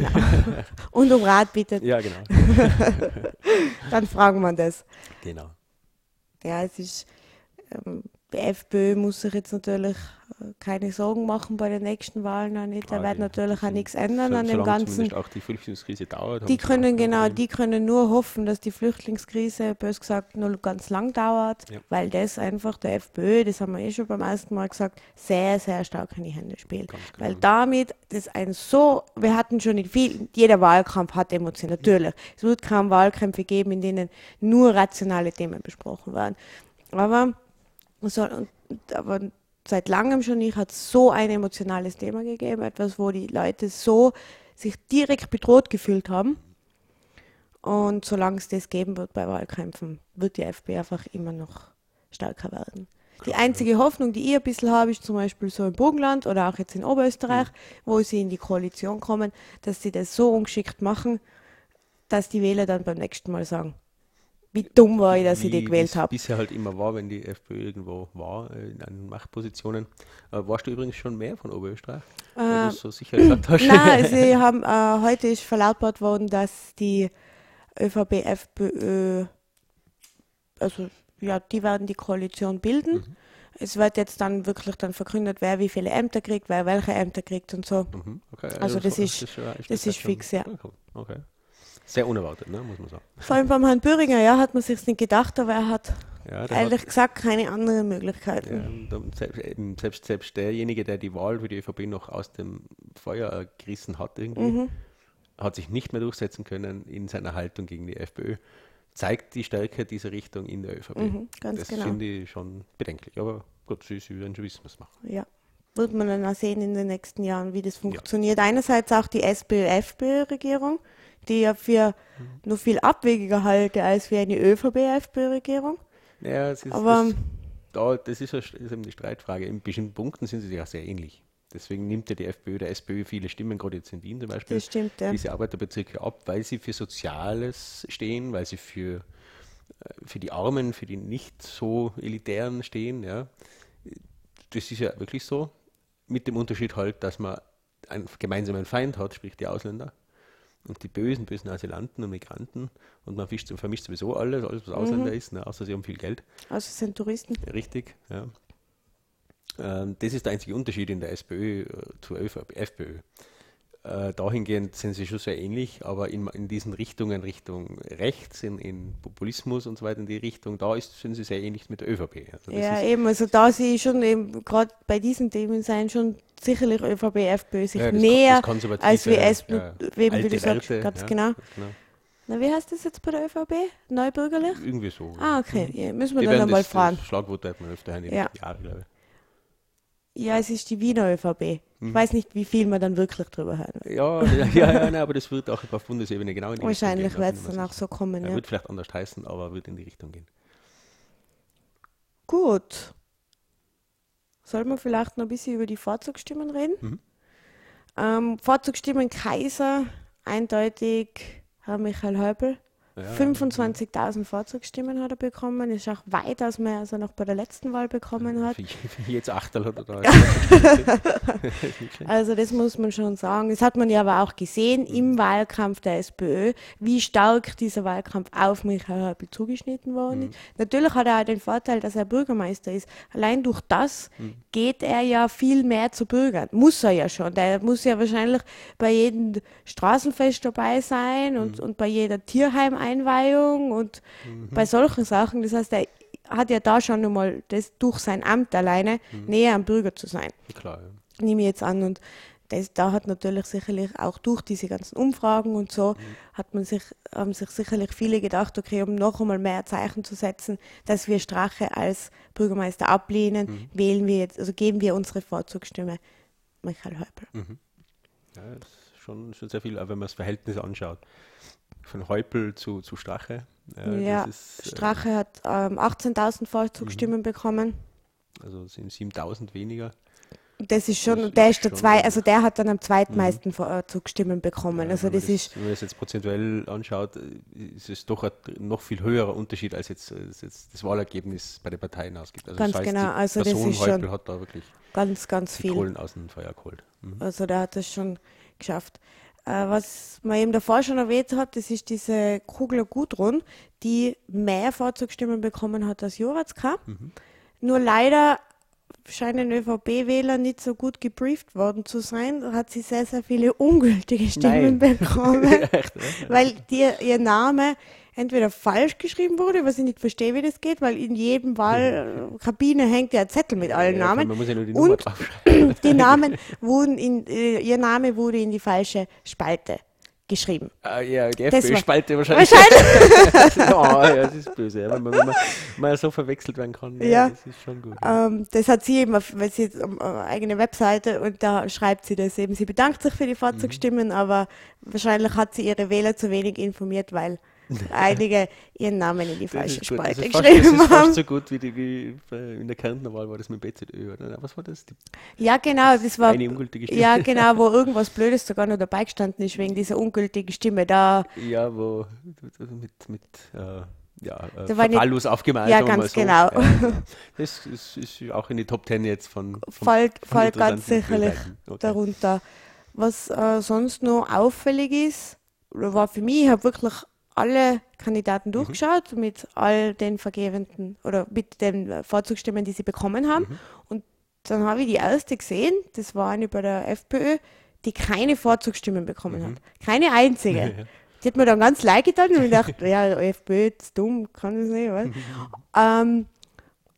Ja. Und um Rat bittet. Ja, genau. <laughs> Dann fragen wir das. Genau. ja, es ist, ähm, die FPÖ muss sich jetzt natürlich äh, keine Sorgen machen bei den nächsten Wahlen auch nicht. Da Ah, wird natürlich auch nichts ändern so- an dem Ganzen. auch die Flüchtlingskrise dauert. Die können genau, die können nur hoffen, dass die Flüchtlingskrise, bös gesagt, nur ganz lang dauert, Ja. weil das einfach der FPÖ, das haben wir eh schon beim ersten Mal gesagt, sehr, sehr stark in die Hände spielt. Genau. Weil damit das ein so, wir hatten schon in viel, jeder Wahlkampf hat Emotionen, natürlich. Es wird kaum Wahlkämpfe geben, in denen nur rationale Themen besprochen werden. Aber, so, und, aber seit langem schon nicht hat es so ein emotionales Thema gegeben, etwas, wo die Leute so sich direkt bedroht gefühlt haben. Und solange es das geben wird bei Wahlkämpfen, wird die FPÖ einfach immer noch stärker werden. Die einzige Hoffnung, die ich ein bisschen habe, ist zum Beispiel so im Burgenland oder auch jetzt in Oberösterreich, wo sie in die Koalition kommen, dass sie das so ungeschickt machen, dass die Wähler dann beim nächsten Mal sagen, wie dumm war ich, dass ich die gewählt habe. bisher halt immer war, wenn die FPÖ irgendwo war, in Machtpositionen. Äh, warst du übrigens schon mehr von Oberösterreich? Äh, so sicher. Nein, <laughs> sie haben, äh, heute ist verlautbart worden, dass die ÖVP, FPÖ, also ja, die werden die Koalition bilden. Mhm. Es wird jetzt dann wirklich dann verkündet, wer wie viele Ämter kriegt, wer welche Ämter kriegt und so. Mhm, okay, Also das ist- schon- das ist fix, ja. Okay. Sehr unerwartet, ne, muss man sagen. Vor allem beim Herrn Böhringer, ja, hat man sich nicht gedacht, aber er hat Ja, ehrlich hat, gesagt keine anderen ja, Möglichkeiten. und selbst, eben selbst, selbst derjenige, der die Wahl für die ÖVP noch aus dem Feuer gerissen hat, irgendwie, Mhm. hat sich nicht mehr durchsetzen können in seiner Haltung gegen die FPÖ. Zeigt die Stärke dieser Richtung in der ÖVP. Mhm, ganz das genau. finde ich schon bedenklich. Aber gut, sie, sie werden schon wissen, was machen. Ja. Wird man dann auch sehen in den nächsten Jahren, wie das funktioniert. Einerseits auch die SPÖ-FPÖ-Regierung, die ja für noch viel abwegiger halte als für eine ÖVP-FPÖ-Regierung. Ja, es ist, Aber- das, da, das ist, eben die Streitfrage. In bestimmten Punkten sind sie ja sehr ähnlich. Deswegen nimmt ja die FPÖ der SPÖ viele Stimmen, gerade jetzt in Wien zum Beispiel, stimmt, ja. diese Arbeiterbezirke ab, weil sie für Soziales stehen, weil sie für, äh, für die Armen, für die nicht so elitären stehen. Ja. Das ist ja wirklich so. Mit dem Unterschied halt, dass man einen gemeinsamen Feind hat, sprich die Ausländer. Und die bösen, bösen Asylanten und Migranten. Und man fischt, vermischt sowieso alles, alles was Ausländer ist, ne, außer sie haben viel Geld. Also es sind Touristen. Richtig, ja. Ähm, das ist der einzige Unterschied in der SPÖ äh, zur ÖVP, FPÖ. Äh, dahingehend sind sie schon sehr ähnlich, aber in, in diesen Richtungen, Richtung rechts, in, in Populismus und so weiter, in die Richtung, da ist, sind sie sehr ähnlich mit der ÖVP. Also Ja, eben, also da ich schon eben, gerade bei diesen Themen sein schon sicherlich ÖVP, FPÖ sich ja, näher als wie SP, ja, alte du sagst, Werte, ganz ja, genau. genau. Na, wie heißt das jetzt bei der ÖVP? Neubürgerlich? Irgendwie so. Ah, okay, ja, müssen wir Die dann einmal das, fragen. das Schlagwort hat man öfter in Ja. Jahren, glaube ich. Ja, es ist die Wiener ÖVP. Ich Mhm. weiß nicht, wie viel man dann wirklich drüber hören wird. Ja, ja, ja, ja nein, aber das wird auch auf Bundesebene genau in die Wahrscheinlich Richtung gehen. da wird es ich dann auch sicher. so kommen, ja. wird vielleicht anders heißen, aber wird in die Richtung gehen. Gut. Sollen wir vielleicht noch ein bisschen über die Vorzugsstimmen reden? Mhm. Ähm, Vorzugsstimmen Kaiser, eindeutig Herr Michael Häupl. Ja, 25.000 Vorzugsstimmen hat er bekommen. Ist auch weitaus mehr, als er noch bei der letzten Wahl bekommen hat. Jetzt Achtel hat er da. <laughs> Also das muss man schon sagen. Das hat man ja aber auch gesehen im Wahlkampf der SPÖ, wie stark dieser Wahlkampf auf Michael Häupl zugeschnitten worden ist. Natürlich hat er auch den Vorteil, dass er Bürgermeister ist. Allein durch das geht er ja viel mehr zu Bürgern. Muss er ja schon. Der muss ja wahrscheinlich bei jedem Straßenfest dabei sein und, und bei jeder Tierheimeinweihung und bei solchen Sachen. Das heißt, er hat ja da schon einmal das durch sein Amt alleine näher am Bürger zu sein Klar, ja. nehme ich jetzt an. Und das, da hat natürlich sicherlich auch durch diese ganzen Umfragen und so, hat man sich, haben sich sicherlich viele gedacht, okay, um noch einmal mehr Zeichen zu setzen, dass wir Strache als Bürgermeister ablehnen, wählen wir jetzt, also geben wir unsere Vorzugsstimme Michael Häupl. ja, das ist schon, schon sehr viel, auch wenn man das Verhältnis anschaut. Von Häupl zu, zu Strache. Ja, ja, das ist, äh, Strache hat ähm, 18.000 Vorzugsstimmen bekommen. Also es sind 7000 weniger. Das ist schon, Das der ist der zwei, also der hat dann am zweitmeisten Vorzugsstimmen bekommen. Ja, also wenn man das ist, Wenn man das jetzt prozentuell anschaut, äh, ist es doch ein noch viel höherer Unterschied, als jetzt, als jetzt das Wahlergebnis bei den Parteien ausgibt. Also Ganz das heißt, genau, also das ist schon- hat da wirklich ganz, ganz viel. Kohlen aus dem Feuer geholt. Mhm. Also der hat das schon geschafft. Äh, was man eben davor schon erwähnt hat, das ist diese Kugler Gudrun, die mehr Vorzugsstimmen bekommen hat als Joratzka. Mhm. Nur leider scheinen ÖVP-Wähler nicht so gut gebrieft worden zu sein. Da hat sie sehr, sehr viele ungültige Stimmen Nein. <laughs> bekommen, <laughs> Echt, weil die, ihr Name entweder falsch geschrieben wurde, was ich nicht verstehe, wie das geht, weil in jedem Wahlkabine hängt ja ein Zettel mit allen Ja, Namen. Man muss ja nur die Und- Nummer draufschreiben. Die Namen wurden in, äh, ihr Name wurde in die falsche Spalte geschrieben. Ah, ja, die FPÖ-Spalte wahrscheinlich. Wahrscheinlich. ja, <laughs> ja, das ist böse. Ja, wenn, man, wenn man, man so verwechselt werden kann, ja, Ja. das ist schon gut. Ähm, das hat sie eben, auf, weil sie jetzt um, eine eigene Webseite und da schreibt sie das eben. Sie bedankt sich für die Vorzugsstimmen, aber wahrscheinlich hat sie ihre Wähler zu wenig informiert, weil einige ihren Namen in die Das falsche ist. Das Spalte ist, fast, das geschrieben ist haben. fast so gut wie, die, wie in der Kärntner Wahl war das mit BZÖ, oder? Was war das? Die Ja, genau, das war. eine ungültige Stimme. Ja, <laughs> genau, wo irgendwas Blödes sogar noch dabei gestanden ist, wegen dieser ungültigen Stimme. Da, Ja, wo mit, mit äh, ja, äh, verfalllos aufgemalt. Ja, ganz so. genau. Ja, ja. <laughs> Das ist, ist auch in die Top Ten jetzt von, fällt, ganz sicherlich. Okay. darunter. Was äh, sonst noch auffällig ist, war für mich, ich habe wirklich alle Mhm. Kandidaten durchgeschaut mit all den vergebenden oder mit den äh, Vorzugsstimmen, die sie bekommen haben. Mhm. Und dann habe ich die erste gesehen, das war eine bei der FPÖ, die keine Vorzugsstimmen bekommen hat. Keine einzige. Mhm. <laughs> Ja, ja. Die hat mir dann ganz leid getan und ich dachte, <laughs> ja, FPÖ ist dumm, kann das nicht, was? <laughs> ähm,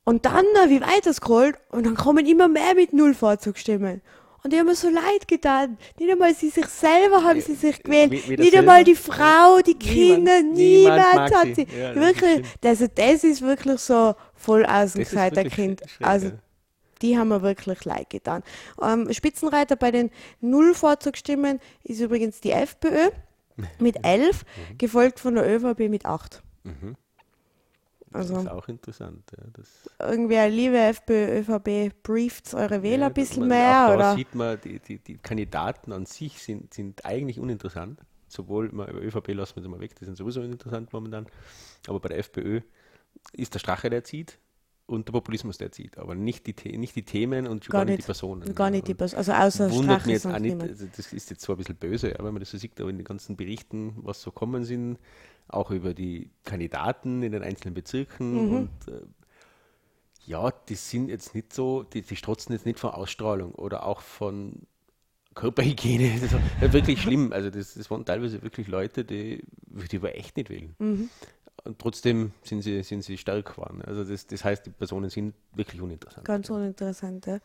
und dann habe ich weiter scrollt und dann kommen immer mehr mit null Vorzugsstimmen. Und die haben mir so leid getan. Nicht einmal sie sich selber haben sie sich gewählt. wie- weder Nicht einmal die? Frau, die Niemand- Kinder, niemand niemand, mag hat sie. Ja, das ist wirklich, schlimm. also das ist wirklich so voll Das ist wirklich Außenseiterkind. schräg, Also die haben mir wirklich leid getan. Ähm, Spitzenreiter bei den null Vorzugsstimmen ist übrigens die FPÖ mit <laughs> elf, gefolgt von der ÖVP mit acht. Mhm. Das Also ist auch interessant. Ja. Das, irgendwie, liebe FPÖ, ÖVP, brieft eure Wähler ja, ein bisschen mehr, auch da oder? sieht man, die, die, die Kandidaten an sich sind, sind eigentlich uninteressant. Sowohl über ÖVP lassen wir sie mal weg, die sind sowieso uninteressant momentan. Aber bei der FPÖ ist der Strache, der zieht und der Populismus, der zieht. Aber nicht die, The- nicht die Themen und Gar gar nicht die nicht. Personen. Gar ja. nicht die Und Person, also außer wundert mich jetzt auch nicht, also das ist jetzt zwar ein bisschen böse, aber wenn man das so sieht, aber in den ganzen Berichten, was so kommen sind, auch über die Kandidaten in den einzelnen Bezirken Mhm. und äh, ja, die sind jetzt nicht so, die, die strotzen jetzt nicht von Ausstrahlung oder auch von Körperhygiene. <laughs> Das war wirklich schlimm. Also das, das waren teilweise wirklich Leute, die, die wir echt nicht wählen. Mhm. Und trotzdem sind sie, sind sie stark geworden. Also das, das heißt, die Personen sind wirklich uninteressant. Ganz uninteressant, ja.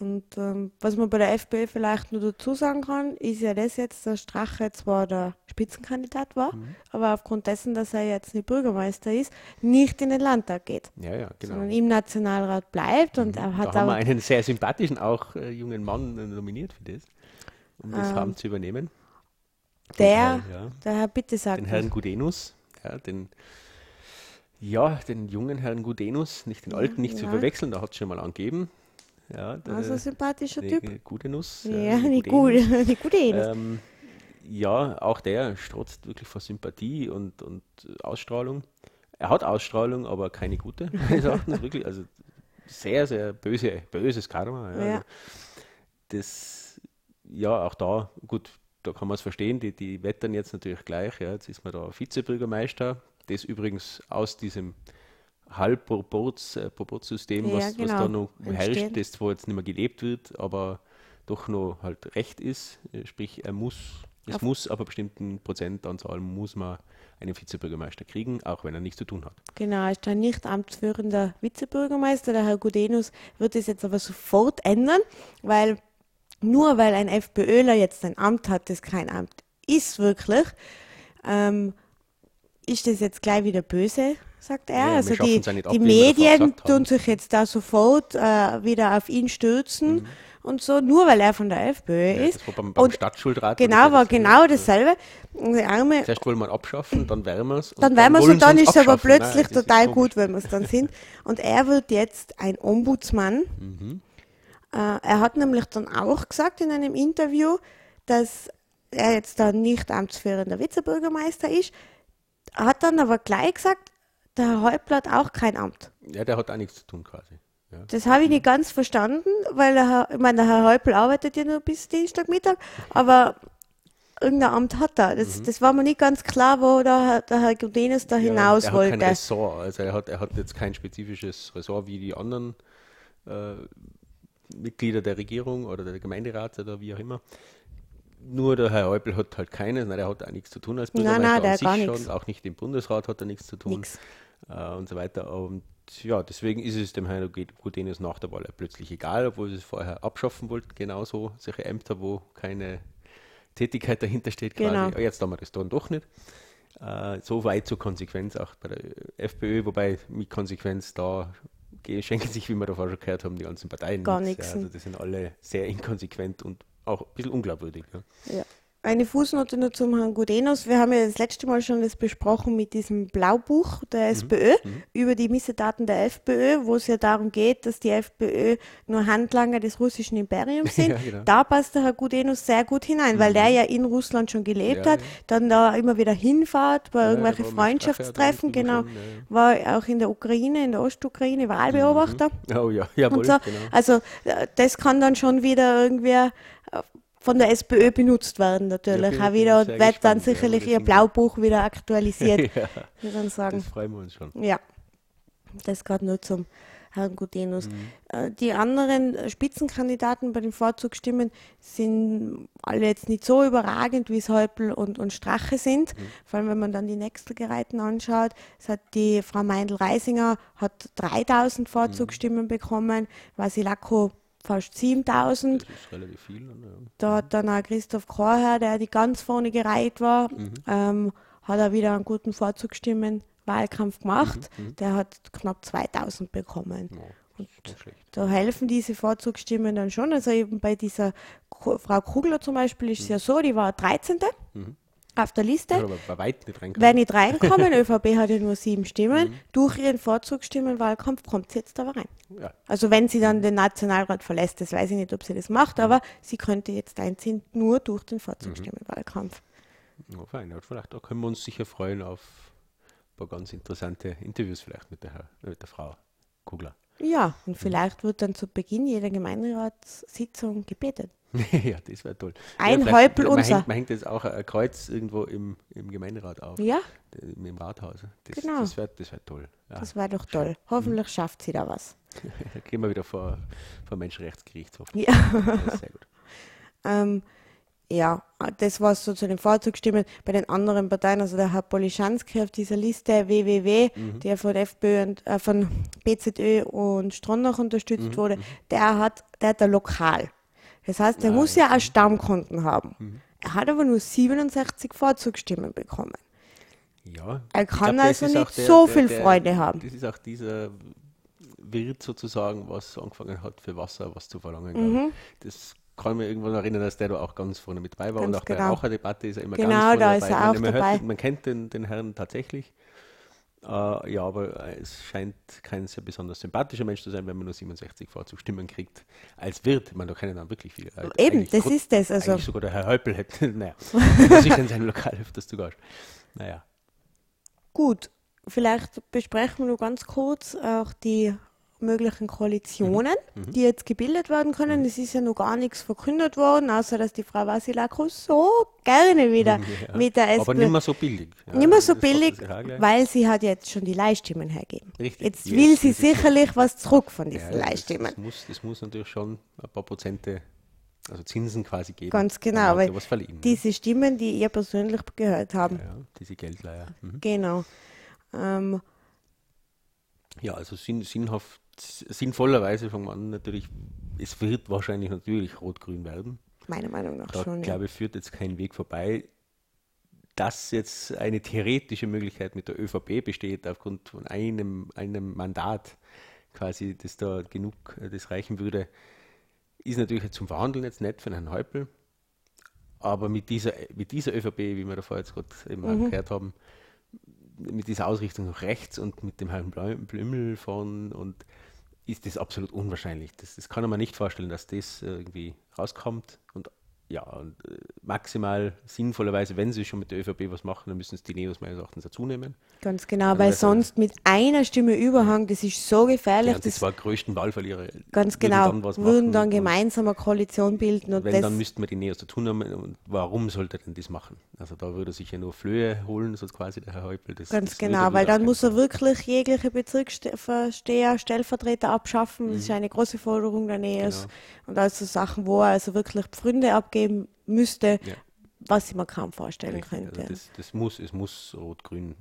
Und ähm, was man bei der FPÖ vielleicht nur dazu sagen kann, ist ja das jetzt, dass Strache zwar der Spitzenkandidat war, Mhm. aber aufgrund dessen, dass er jetzt nicht Bürgermeister ist, nicht in den Landtag geht, Ja, ja, genau. sondern im Nationalrat bleibt und er Da hat haben wir einen sehr sympathischen, auch äh, jungen Mann äh, nominiert für das, um das Ähm, Amt zu übernehmen. der, Herrn, ja, der Herr Bitte sagt, den Herrn Gudenus, ja, den, ja, den jungen Herrn Gudenus, nicht den alten, nicht zu ja. verwechseln, da hat es schon mal angegeben. Ja, der, also ein sympathischer der Typ. Gudenus. Ja, äh, nicht Gudenus. gut, nicht gut eh. Ähm, ja, auch der strotzt wirklich vor Sympathie und, und Ausstrahlung. Er hat Ausstrahlung, aber keine gute, <laughs> meines Erachtens. Wirklich, also sehr, sehr böse, böses Karma. Ja. Ja. Das, ja, auch da, gut, da kann man es verstehen, die, die wettern jetzt natürlich gleich. Ja. Jetzt ist man da Vizebürgermeister, das übrigens aus diesem Halbproportssystem, Ja, was, was genau, da noch herrscht, entstehen. das zwar jetzt nicht mehr gelebt wird, aber doch noch halt recht ist. Äh, Sprich, er muss, es Auf- muss ab einer bestimmten Prozentanzahl muss man einen Vizebürgermeister kriegen, auch wenn er nichts zu tun hat. Genau, er ist dann nicht amtsführender Vizebürgermeister. Der Herr Gudenus wird es jetzt aber sofort ändern, weil nur weil ein FPÖler jetzt ein Amt hat, das kein Amt ist wirklich, ähm, ist das jetzt gleich wieder böse, sagt er. Ja, also die, ja ab, die Medien tun sich jetzt da sofort äh, wieder auf ihn stürzen Mhm. und so, nur weil er von der FPÖ Ja, ist. das war beim, beim Und Stadtschulrat. Genau, war genau dasselbe. Arme Zuerst wollen wir abschaffen, dann werden wir es. dann werden wir es und dann ist es aber plötzlich total total gut, wenn wir es dann sind. Und er wird jetzt ein Ombudsmann. Mhm. Äh, er hat nämlich dann auch gesagt in einem Interview, dass er jetzt da nicht amtsführender Vizebürgermeister ist, hat dann aber gleich gesagt, der Herr Häupl auch kein Amt. Ja, der hat auch nichts zu tun quasi. Ja. Das habe ich nicht ganz verstanden, weil der Herr, ich meine, der Herr Häupl arbeitet ja nur bis Dienstagmittag, aber irgendein Amt hat er. Das, mhm. das war mir nicht ganz klar, wo der, der Herr Gudenus da ja, hinaus er wollte. Hat kein Ressort, also er hat, er hat jetzt kein spezifisches Ressort wie die anderen äh, Mitglieder der Regierung oder der Gemeinderat oder wie auch immer. Nur der Herr Häupl hat halt keines, nein, der hat auch nichts zu tun als Bürgermeister nein, nein, der an sich gar schon, auch nicht im Bundesrat hat er nichts zu tun äh, und so weiter. Und ja, deswegen ist es dem Herrn Gudenus nach der Wahl plötzlich egal, obwohl sie es vorher abschaffen wollten, genauso solche Ämter, wo keine Tätigkeit dahinter steht quasi. Genau. Jetzt haben wir das dann doch nicht. Äh, so weit zur Konsequenz auch bei der FPÖ, wobei mit Konsequenz da schenken sich, wie wir davor schon gehört haben, die ganzen Parteien Gar nichts. Ja, also das sind alle sehr inkonsequent und auch ein bisschen unglaubwürdig. Ja. ja. Eine Fußnote nur zum Herrn Gudenus. Wir haben ja das letzte Mal schon das besprochen mit diesem Blaubuch der mhm. SPÖ mhm. über die Missetaten der FPÖ, wo es ja darum geht, dass die FPÖ nur Handlanger des russischen Imperiums <laughs> sind. ja, genau. Da passt der Herr Gudenus sehr gut hinein, mhm. weil der ja in Russland schon gelebt ja, hat, dann da immer wieder hinfahrt bei ja, irgendwelchen Freundschaftstreffen, genau, schon, war auch in der Ukraine, in der Ostukraine Wahlbeobachter. Mhm. Oh ja, jawohl, so. genau. Also äh, das kann dann schon wieder irgendwie von der SPÖ benutzt werden natürlich. Ja, auch wieder wird dann sicherlich ihr Blaubuch wieder aktualisiert. <laughs> ja, dann sagen. Das freuen wir uns schon. Ja, das gerade nur zum Herrn Gudenus. Mhm. Äh, die anderen Spitzenkandidaten bei den Vorzugsstimmen sind alle jetzt nicht so überragend, wie es Häupl und, und Strache sind. Mhm. Vor allem, wenn man dann die Nächstelgereihten anschaut. Es hat die Frau Meindl-Reisinger hat 3000 Vorzugsstimmen mhm. bekommen, Vasilako fast 7000. Das ist relativ viel. Ne? Da hat dann auch Christoph Korher, der die ganz vorne gereiht war, mhm. ähm, hat er wieder einen guten Vorzugsstimmen Wahlkampf gemacht. Mhm. mhm. Der hat knapp 2000 bekommen. Ja, und da helfen diese Vorzugsstimmen dann schon. Also eben bei dieser Frau Kugler zum Beispiel ist es mhm. ja so, die war 13. Mhm auf der Liste. Nicht reinkommen. Wenn nicht reinkommen, <laughs> ÖVP hat ja nur sieben Stimmen, mhm. durch ihren Vorzugsstimmenwahlkampf kommt sie jetzt aber rein. Ja. Also wenn sie dann den Nationalrat verlässt, das weiß ich nicht, ob sie das macht, aber sie könnte jetzt einziehen, nur durch den Vorzugsstimmenwahlkampf. Mhm. Ja, fein. Vielleicht da können wir uns sicher freuen auf ein paar ganz interessante Interviews vielleicht mit der, mit der Frau Kugler. Ja, und vielleicht wird dann zu Beginn jeder Gemeinderatssitzung gebetet. <laughs> ja, das wäre toll. Ein ja, Häupl unser. Man, man hängt jetzt auch ein Kreuz irgendwo im, im Gemeinderat auf. Ja. Im Rathaus. Das, genau. Das wäre das wär toll. Ja. Das wäre doch toll. Hoffentlich mhm. schafft sie da was. <laughs> gehen wir wieder vor, vor Menschenrechtsgerichtshof. Ja. sehr gut. <laughs> ähm, ja, das war so zu den Vorzugsstimmen. Bei den anderen Parteien, also der Herr Polischanski auf dieser Liste WWW, mhm. der von FPÖ und äh, von BZÖ und Stronach unterstützt mhm. wurde, mhm. der hat, der hat ein Lokal. Das heißt, er Nein. muss ja auch Stammkunden haben. Mhm. Er hat aber nur 67 Vorzugsstimmen bekommen. Ja. Er kann glaub, also nicht der, so der, viel der, Freude haben. Das ist auch dieser Wirt sozusagen, was angefangen hat, für Wasser was zu verlangen. Mhm. Das kann mich irgendwann erinnern, dass der da auch ganz vorne mit dabei war. Ganz und auch genau. bei der Raucherdebatte ist er immer genau, ganz vorne da dabei. Ist er auch man, dabei. Hört, man kennt den, den Herrn tatsächlich. Uh, ja, aber es scheint kein sehr besonders sympathischer Mensch zu sein, wenn man nur 67 Vorzustimmen kriegt als Wirt. Man, da kennen dann wirklich viele. Also Eben, das gut, ist das. Also. sogar der Herr Häupl hätte, <laughs> naja, <laughs> muss ich in seinem Lokal öfters zu Gast. Naja. Gut, vielleicht besprechen wir nur ganz kurz auch die möglichen Koalitionen, mhm. mhm. die jetzt gebildet werden können. Mhm. Es ist ja noch gar nichts verkündet worden, außer dass die Frau Vasilako so gerne wieder <laughs> ja. mit der SP... Aber nicht mehr so billig. Ja, nicht mehr so billig, weil sie hat jetzt schon die Leihstimmen hergeben. Richtig. Jetzt yes, will sie sicherlich was zurück von diesen ja, Leihstimmen. Das, das, muss, das muss natürlich schon ein paar Prozente also Zinsen quasi geben. Ganz genau, weil diese Stimmen, die ihr persönlich gehört haben. Ja, ja diese Geldleiher. Mhm. Genau. Ähm, ja, also sinn, sinnhaft sinnvollerweise fangen wir an, natürlich, es wird wahrscheinlich natürlich rot-grün werden. Meiner Meinung nach da, schon. Ich glaube, ja. führt jetzt kein Weg vorbei. Dass jetzt eine theoretische Möglichkeit mit der ÖVP besteht, aufgrund von einem, einem Mandat quasi, das da genug äh, das reichen würde, ist natürlich zum Verhandeln jetzt nett für Herrn Häupl. Aber mit dieser, mit dieser ÖVP, wie wir davor jetzt gerade eben mhm. gehört haben, mit dieser Ausrichtung nach rechts und mit dem Herrn Blümel von und ist das absolut unwahrscheinlich. Das, das kann man nicht vorstellen, dass das irgendwie rauskommt. Und ja, und, äh, maximal sinnvollerweise, wenn sie schon mit der ÖVP was machen, dann müssen es die Neos meines Erachtens dazu nehmen. Ganz genau, weil sonst mit einer Stimme Überhang, das ist so gefährlich. Ja, die das zwei größten Wahlverlierer ganz würden genau, dann was würden dann gemeinsam eine Koalition bilden und Wenn, das dann müssten wir die Neos dazu nehmen. Und warum sollte er denn das machen? Also da würde er sich ja nur Flöhe holen, so quasi der Herr Häupl. Das, Ganz das genau, weil dann muss er wirklich jegliche Bezirksversteher, Stellvertreter abschaffen. Das Mhm. ist eine große Forderung der NEOS. Genau. Und also Sachen, wo er also wirklich Pfründe abgeben müsste, Ja. was ich mir kaum vorstellen Richtig, könnte. Also das, das muss, es muss Rot-Grün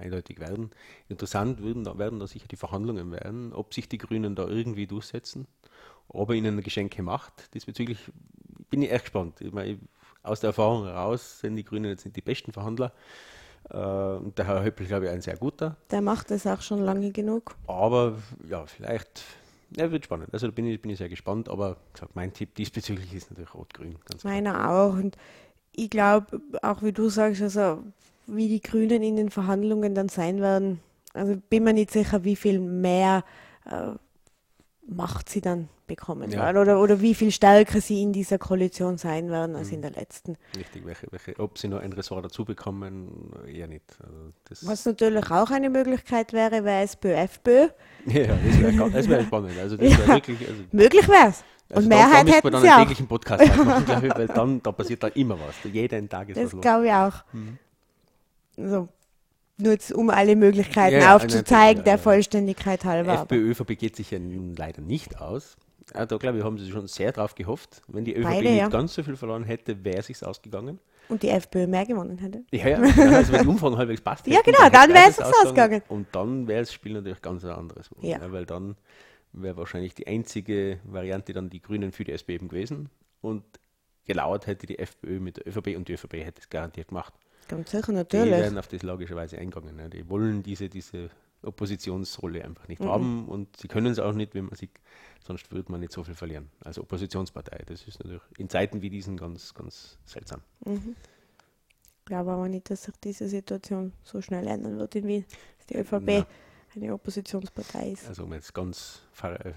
eindeutig werden. Interessant werden da, werden da sicher die Verhandlungen werden, ob sich die Grünen da irgendwie durchsetzen, ob er ihnen Geschenke macht. Diesbezüglich bin ich echt gespannt. Ich meine, aus der Erfahrung heraus sind die Grünen jetzt nicht die besten Verhandler. Äh, und der Herr Höppel, glaube ich, ein sehr guter. Der macht das auch schon lange genug. Aber ja, vielleicht, ja, wird spannend. Also da bin ich, bin ich sehr gespannt. Aber gesagt, mein Tipp diesbezüglich ist natürlich Rot-Grün. Meiner auch. Und ich glaube, auch wie du sagst, also wie die Grünen in den Verhandlungen dann sein werden, also bin mir nicht sicher, wie viel mehr äh, Macht sie dann bekommen Ja. werden oder, oder wie viel stärker sie in dieser Koalition sein werden als in der letzten. Richtig, welche, welche, ob sie noch ein Ressort dazu bekommen, eher nicht. Also das, Was natürlich auch eine Möglichkeit wäre, wäre SPÖ, FPÖ. Ja, das wäre das wär <laughs> spannend. Also das wär wirklich, also, Möglich wäre es. also Und da, Mehrheit da müsste hätten sie einen auch. täglichen Podcast machen, <laughs> glaube ich, weil dann da passiert da immer was. Jeden Tag ist Das was los. glaube ich auch. Mhm. Also, nur jetzt, um alle Möglichkeiten Ja, ja, aufzuzeigen, ja, der ja. Vollständigkeit halber. aber FPÖ begeht sich ja nun leider nicht aus. Ja, da glaube ich, haben sie schon sehr drauf gehofft. Wenn die ÖVP Beide, nicht ja. ganz so viel verloren hätte, wäre es sich ausgegangen. Und die FPÖ mehr gewonnen hätte. Ja, ja, also wenn die Umfragen halbwegs passt. <laughs> Ja, genau, dann hätte wäre es ausgegangen. Und dann wäre das Spiel natürlich ganz ein anderes. Ja. weil dann wäre wahrscheinlich die einzige Variante dann die Grünen für die SPÖ eben gewesen. Und gelauert hätte die FPÖ mit der ÖVP und die ÖVP hätte es garantiert gemacht. Ganz sicher, Die natürlich. werden auf das logischerweise eingegangen. Ne? Die wollen diese, diese Oppositionsrolle einfach nicht haben und sie können es auch nicht, wenn man sieht, sonst würde man nicht so viel verlieren. Also Oppositionspartei, das ist natürlich in Zeiten wie diesen ganz, ganz seltsam. Ich glaube aber nicht, dass sich diese Situation so schnell ändern wird in Wien, dass die ÖVP Na. eine Oppositionspartei ist. Also um jetzt ganz äh,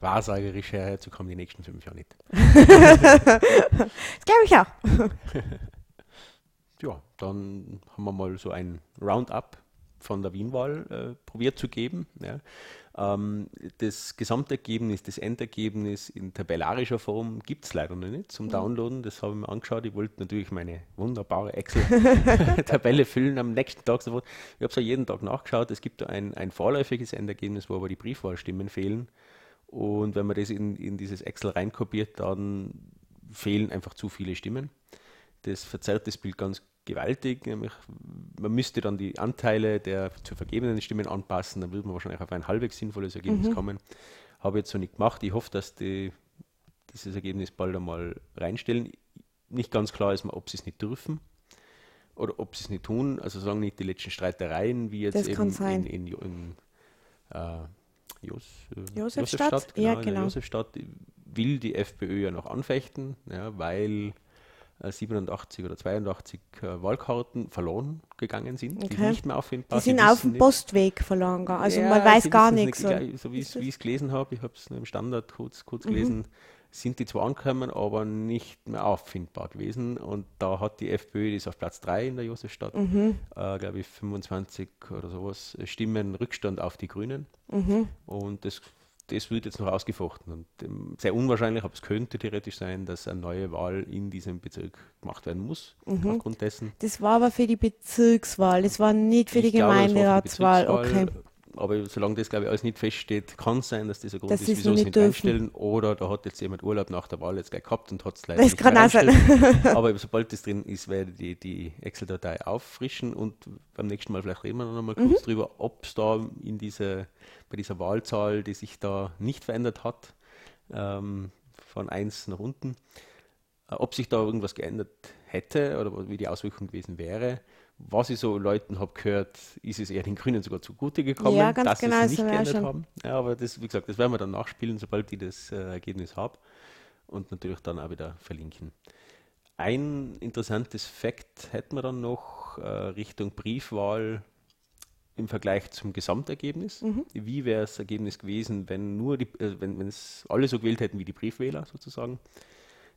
wahrsagerisch herzukommen, die nächsten fünf Jahre nicht. <laughs> Das glaube ich auch. <laughs> Ja, dann haben wir mal so ein Roundup von der Wienwahl äh, probiert zu geben. Ja. Ähm, das Gesamtergebnis, das Endergebnis in tabellarischer Form gibt es leider noch nicht zum Downloaden. Das habe ich mir angeschaut. Ich wollte natürlich meine wunderbare Excel-Tabelle <laughs> füllen am nächsten Tag sofort. Ich habe es ja jeden Tag nachgeschaut. Es gibt ein, ein vorläufiges Endergebnis, wo aber die Briefwahlstimmen fehlen. Und wenn man das in, in dieses Excel reinkopiert, dann fehlen einfach zu viele Stimmen. Das verzerrt das Bild ganz gewaltig. Nämlich, man müsste dann die Anteile der zu vergebenen Stimmen anpassen, dann würde man wahrscheinlich auf ein halbwegs sinnvolles Ergebnis kommen. Habe ich jetzt so nicht gemacht. Ich hoffe, dass die dieses Ergebnis bald einmal reinstellen. Nicht ganz klar ist mir, ob sie es nicht dürfen oder ob sie es nicht tun. Also solange nicht die letzten Streitereien, wie jetzt Das eben in, in, Jo- in äh, Jos, äh, Josefstadt? Ja, in der genau. Josefstadt will die FPÖ ja noch anfechten, ja, weil 87 oder 82 äh, Wahlkarten verloren gegangen sind, die Okay. nicht mehr auffindbar Die sind auf dem Postweg verloren gegangen. Also ja, man weiß gar nichts. Nicht, gleich, so wie ich es gelesen habe, ich habe es nur im Standard kurz, kurz gelesen, sind die zwar angekommen, aber nicht mehr auffindbar gewesen. Und da hat die FPÖ, die ist auf Platz 3 in der Josefstadt, Mhm. äh, glaube ich 25 oder sowas Stimmen Rückstand auf die Grünen. Mhm. Und das, das wird jetzt noch ausgefochten. Und ähm, sehr unwahrscheinlich, aber es könnte theoretisch sein, dass eine neue Wahl in diesem Bezirk gemacht werden muss, Mhm. aufgrund dessen. Das war aber für die Bezirkswahl, das war nicht für die Ich glaube, das war für die Gemeinderatswahl. Okay. Aber solange das, glaube ich, alles nicht feststeht, kann es sein, dass das ein Grund Dass ist, wieso sie nicht einstellen. Oder da hat jetzt jemand Urlaub nach der Wahl jetzt gleich gehabt und hat es leider Das nicht kann auch sein. <laughs> Aber sobald das drin ist, werde ich die, die Excel-Datei auffrischen und beim nächsten Mal vielleicht reden wir noch mal Mhm. kurz drüber, ob es da in diese, bei dieser Wahlzahl, die sich da nicht verändert hat, ähm, von 1 nach unten, äh, ob sich da irgendwas geändert hätte oder wie die Auswirkung gewesen wäre. Was ich so Leuten habe gehört, ist es eher den Grünen sogar zugute gekommen, Ja, ganz dass genau, sie es nicht geändert schon. haben. Ja, aber das, wie gesagt, das werden wir dann nachspielen, sobald ich das äh, Ergebnis habe und natürlich dann auch wieder verlinken. Ein interessantes Fakt hätten wir dann noch äh, Richtung Briefwahl im Vergleich zum Gesamtergebnis. Mhm. Wie wäre das Ergebnis gewesen, wenn nur die, äh, wenn, wenn es alle so gewählt hätten wie die Briefwähler sozusagen?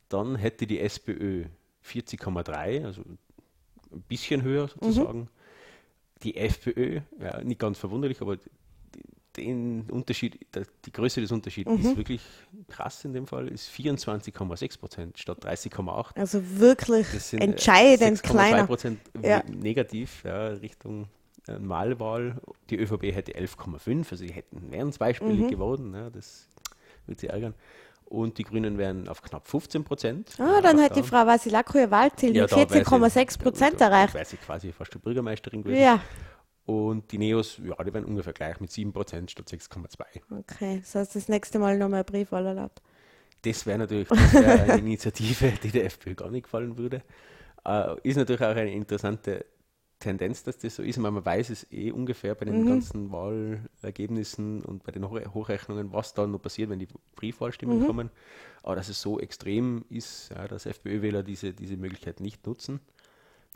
dann hätte die SPÖ 40,3, also ein bisschen höher sozusagen. Mhm. Die FPÖ, ja, nicht ganz verwunderlich, aber den Unterschied, die Größe des Unterschieds mhm. ist wirklich krass in dem Fall, ist 24,6 Prozent statt 30,8. Also wirklich äh, entscheidend kleiner. Prozent ja. negativ ja, Richtung äh, Malwahl. Die ÖVP hätte 11,5, also sie hätten, wären zweistellig mhm. geworden. Ja, das würde sie ärgern. Und die Grünen wären auf knapp 15 Prozent. Ah, dann hat die Frau Vasilako ihr Wahlziel mit 14,6 Prozent erreicht. Wäre sie quasi fast die Bürgermeisterin gewesen. Ja. Und die Neos, ja, die werden ungefähr gleich mit 7% statt 6,2%. Okay, das heißt, das nächste Mal nochmal ein Briefwahl erlaubt. Das wäre natürlich das wär <laughs> eine Initiative, die der FPÖ gar nicht gefallen würde. Äh, ist natürlich auch eine interessante Tendenz, dass das so ist. Man weiß es eh ungefähr bei den mhm. ganzen Wahlergebnissen und bei den Hochrechnungen, was dann noch passiert, wenn die Briefwahlstimmen mhm. kommen. Aber dass es so extrem ist, ja, dass FPÖ-Wähler diese, diese Möglichkeit nicht nutzen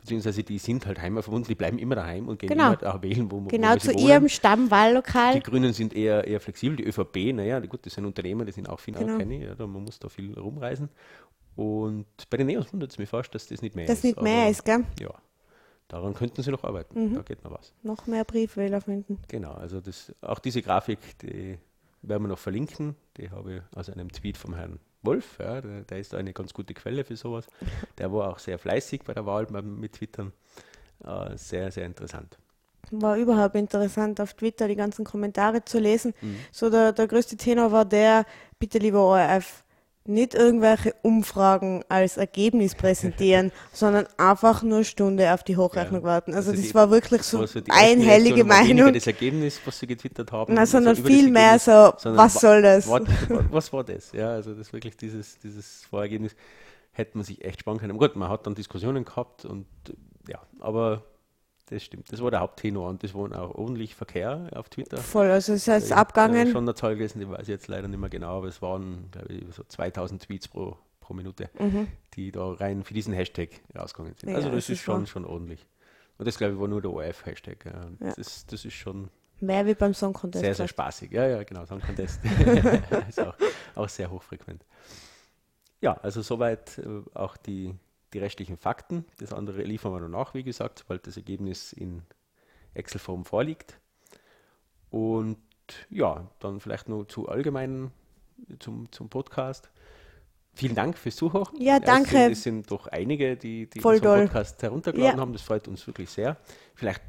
beziehungsweise die sind halt heimatverbunden, die bleiben immer daheim und gehen genau. immer auch wählen, wo, genau, wo zu wohnen. ihrem Stammwahllokal. Die Grünen sind eher, eher flexibel, die ÖVP, naja, gut, das sind Unternehmer, die sind auch final genau. ja, man muss da viel rumreisen. Und bei den Neos wundert es mich fast, dass das nicht mehr das ist. Das nicht mehr ist, gell? Ja, daran könnten sie noch arbeiten, mhm. da geht noch was. Noch mehr Briefwähler finden. Genau, also das, auch diese Grafik, die werden wir noch verlinken, die habe ich aus einem Tweet vom Herrn Wolf, ja, der, der, ist eine ganz gute Quelle für sowas. <laughs> Der war auch sehr fleißig bei der Wahl mit Twittern. Äh, sehr, sehr interessant. War überhaupt interessant, auf Twitter die ganzen Kommentare zu lesen. Mhm. So der, der größte Tenor war der, bitte lieber ORF, nicht irgendwelche Umfragen als Ergebnis präsentieren, <laughs> sondern einfach nur eine Stunde auf die Hochrechnung ja. warten. Also, also das die, war wirklich so also einhellige Meinung. das Ergebnis, was sie getwittert haben, Na, sondern also viel mehr so, was soll das? Was, <laughs> was, war das? Ja, also das wirklich dieses, dieses Vorergebnis hätte man sich echt sparen können. Gut, man hat dann Diskussionen gehabt und ja, aber das stimmt. Das war der Haupttenor und das war auch ordentlich Verkehr auf Twitter. Voll, also es heißt ich abgangen. Ich schon eine Zahl gelesen, die weiß ich jetzt leider nicht mehr genau, aber es waren, glaube ich, so 2000 Tweets pro, pro Minute, mhm. die da rein für diesen Hashtag rausgegangen sind. Ja, also das, das ist schon, schon ordentlich. Und das, glaube ich, war nur der ORF-Hashtag. Ja. ja. Das, das ist schon Mehr wie beim Song Contest. Sehr, sehr spaßig. Ja, ja, genau. Song Contest <laughs> <laughs> ist auch, auch sehr hochfrequent. Ja, also soweit äh, auch die, die rechtlichen Fakten. Das andere liefern wir noch nach, wie gesagt, sobald das Ergebnis in Excel-Form vorliegt. Und ja, dann vielleicht noch zu allgemeinen, zum, zum Podcast. Vielen Dank fürs Zuhören. Ja, danke. Es sind, es sind doch einige, die, die Voll unseren Podcast heruntergeladen ja. haben. Das freut uns wirklich sehr. Vielleicht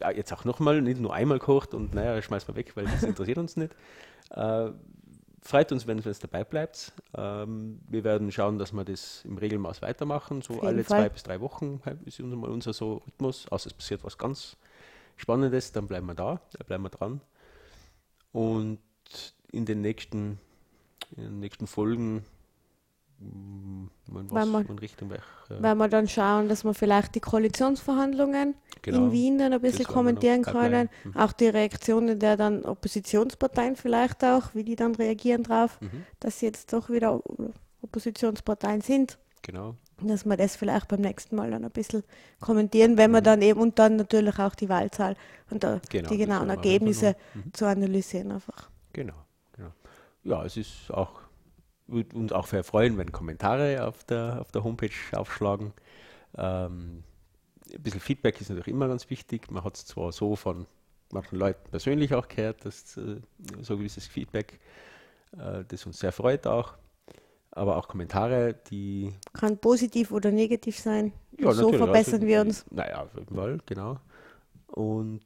äh, jetzt auch nochmal, nicht nur einmal kocht und naja, schmeißen wir weg, weil das <laughs> interessiert uns nicht. Äh, freut uns, wenn ihr dabei bleibt. Ähm, wir werden schauen, dass wir das im Regelmaß weitermachen. So alle Fall. zwei bis drei Wochen ist unser, unser so Rhythmus. Außer es passiert was ganz Spannendes, dann bleiben wir da, da bleiben wir dran. Und in den nächsten, in den nächsten Folgen was, wir, in Richtung welch, äh, weil wir dann schauen, dass wir vielleicht die Koalitionsverhandlungen genau, in Wien dann ein bisschen kommentieren können. Mhm. Auch die Reaktionen der dann Oppositionsparteien vielleicht auch, wie die dann reagieren drauf, mhm. dass sie jetzt doch wieder Oppositionsparteien sind. Genau. Dass wir das vielleicht beim nächsten Mal dann ein bisschen kommentieren, wenn mhm. wir dann eben und dann natürlich auch die Wahlzahl und da, genau, die genauen Ergebnisse mhm. zu analysieren einfach. Genau, genau. Ja, es ist auch würde uns auch sehr freuen, wenn Kommentare auf der, auf der Homepage aufschlagen. Ähm, ein bisschen Feedback ist natürlich immer ganz wichtig. Man hat es zwar so von manchen Leuten persönlich auch gehört, dass äh, so gewisses Feedback, äh, das uns sehr freut auch. Aber auch Kommentare, die. Kann positiv oder negativ sein. Ja, so verbessern also, wir uns. Naja, auf jeden Fall, genau. Und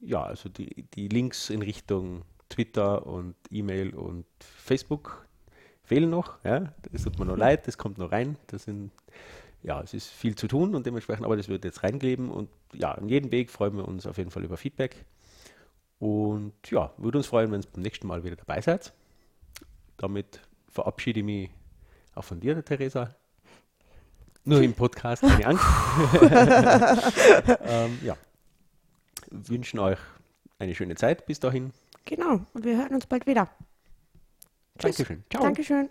ja, also die, die Links in Richtung Twitter und E-Mail und Facebook, fehlen noch. Ja, das tut mir noch leid, das kommt noch rein. Das sind, ja, es ist viel zu tun und dementsprechend, aber das wird jetzt reinkleben. Und ja, an jedem Weg freuen wir uns auf jeden Fall über Feedback. Und ja, würde uns freuen, wenn ihr beim nächsten Mal wieder dabei seid. Damit verabschiede ich mich auch von dir, Theresa. Nur im Podcast, keine Angst. <laughs> ähm, ja. Wünschen euch eine schöne Zeit bis dahin. Genau, und wir hören uns bald wieder. Tschüss. Dankeschön. Ciao. Dankeschön.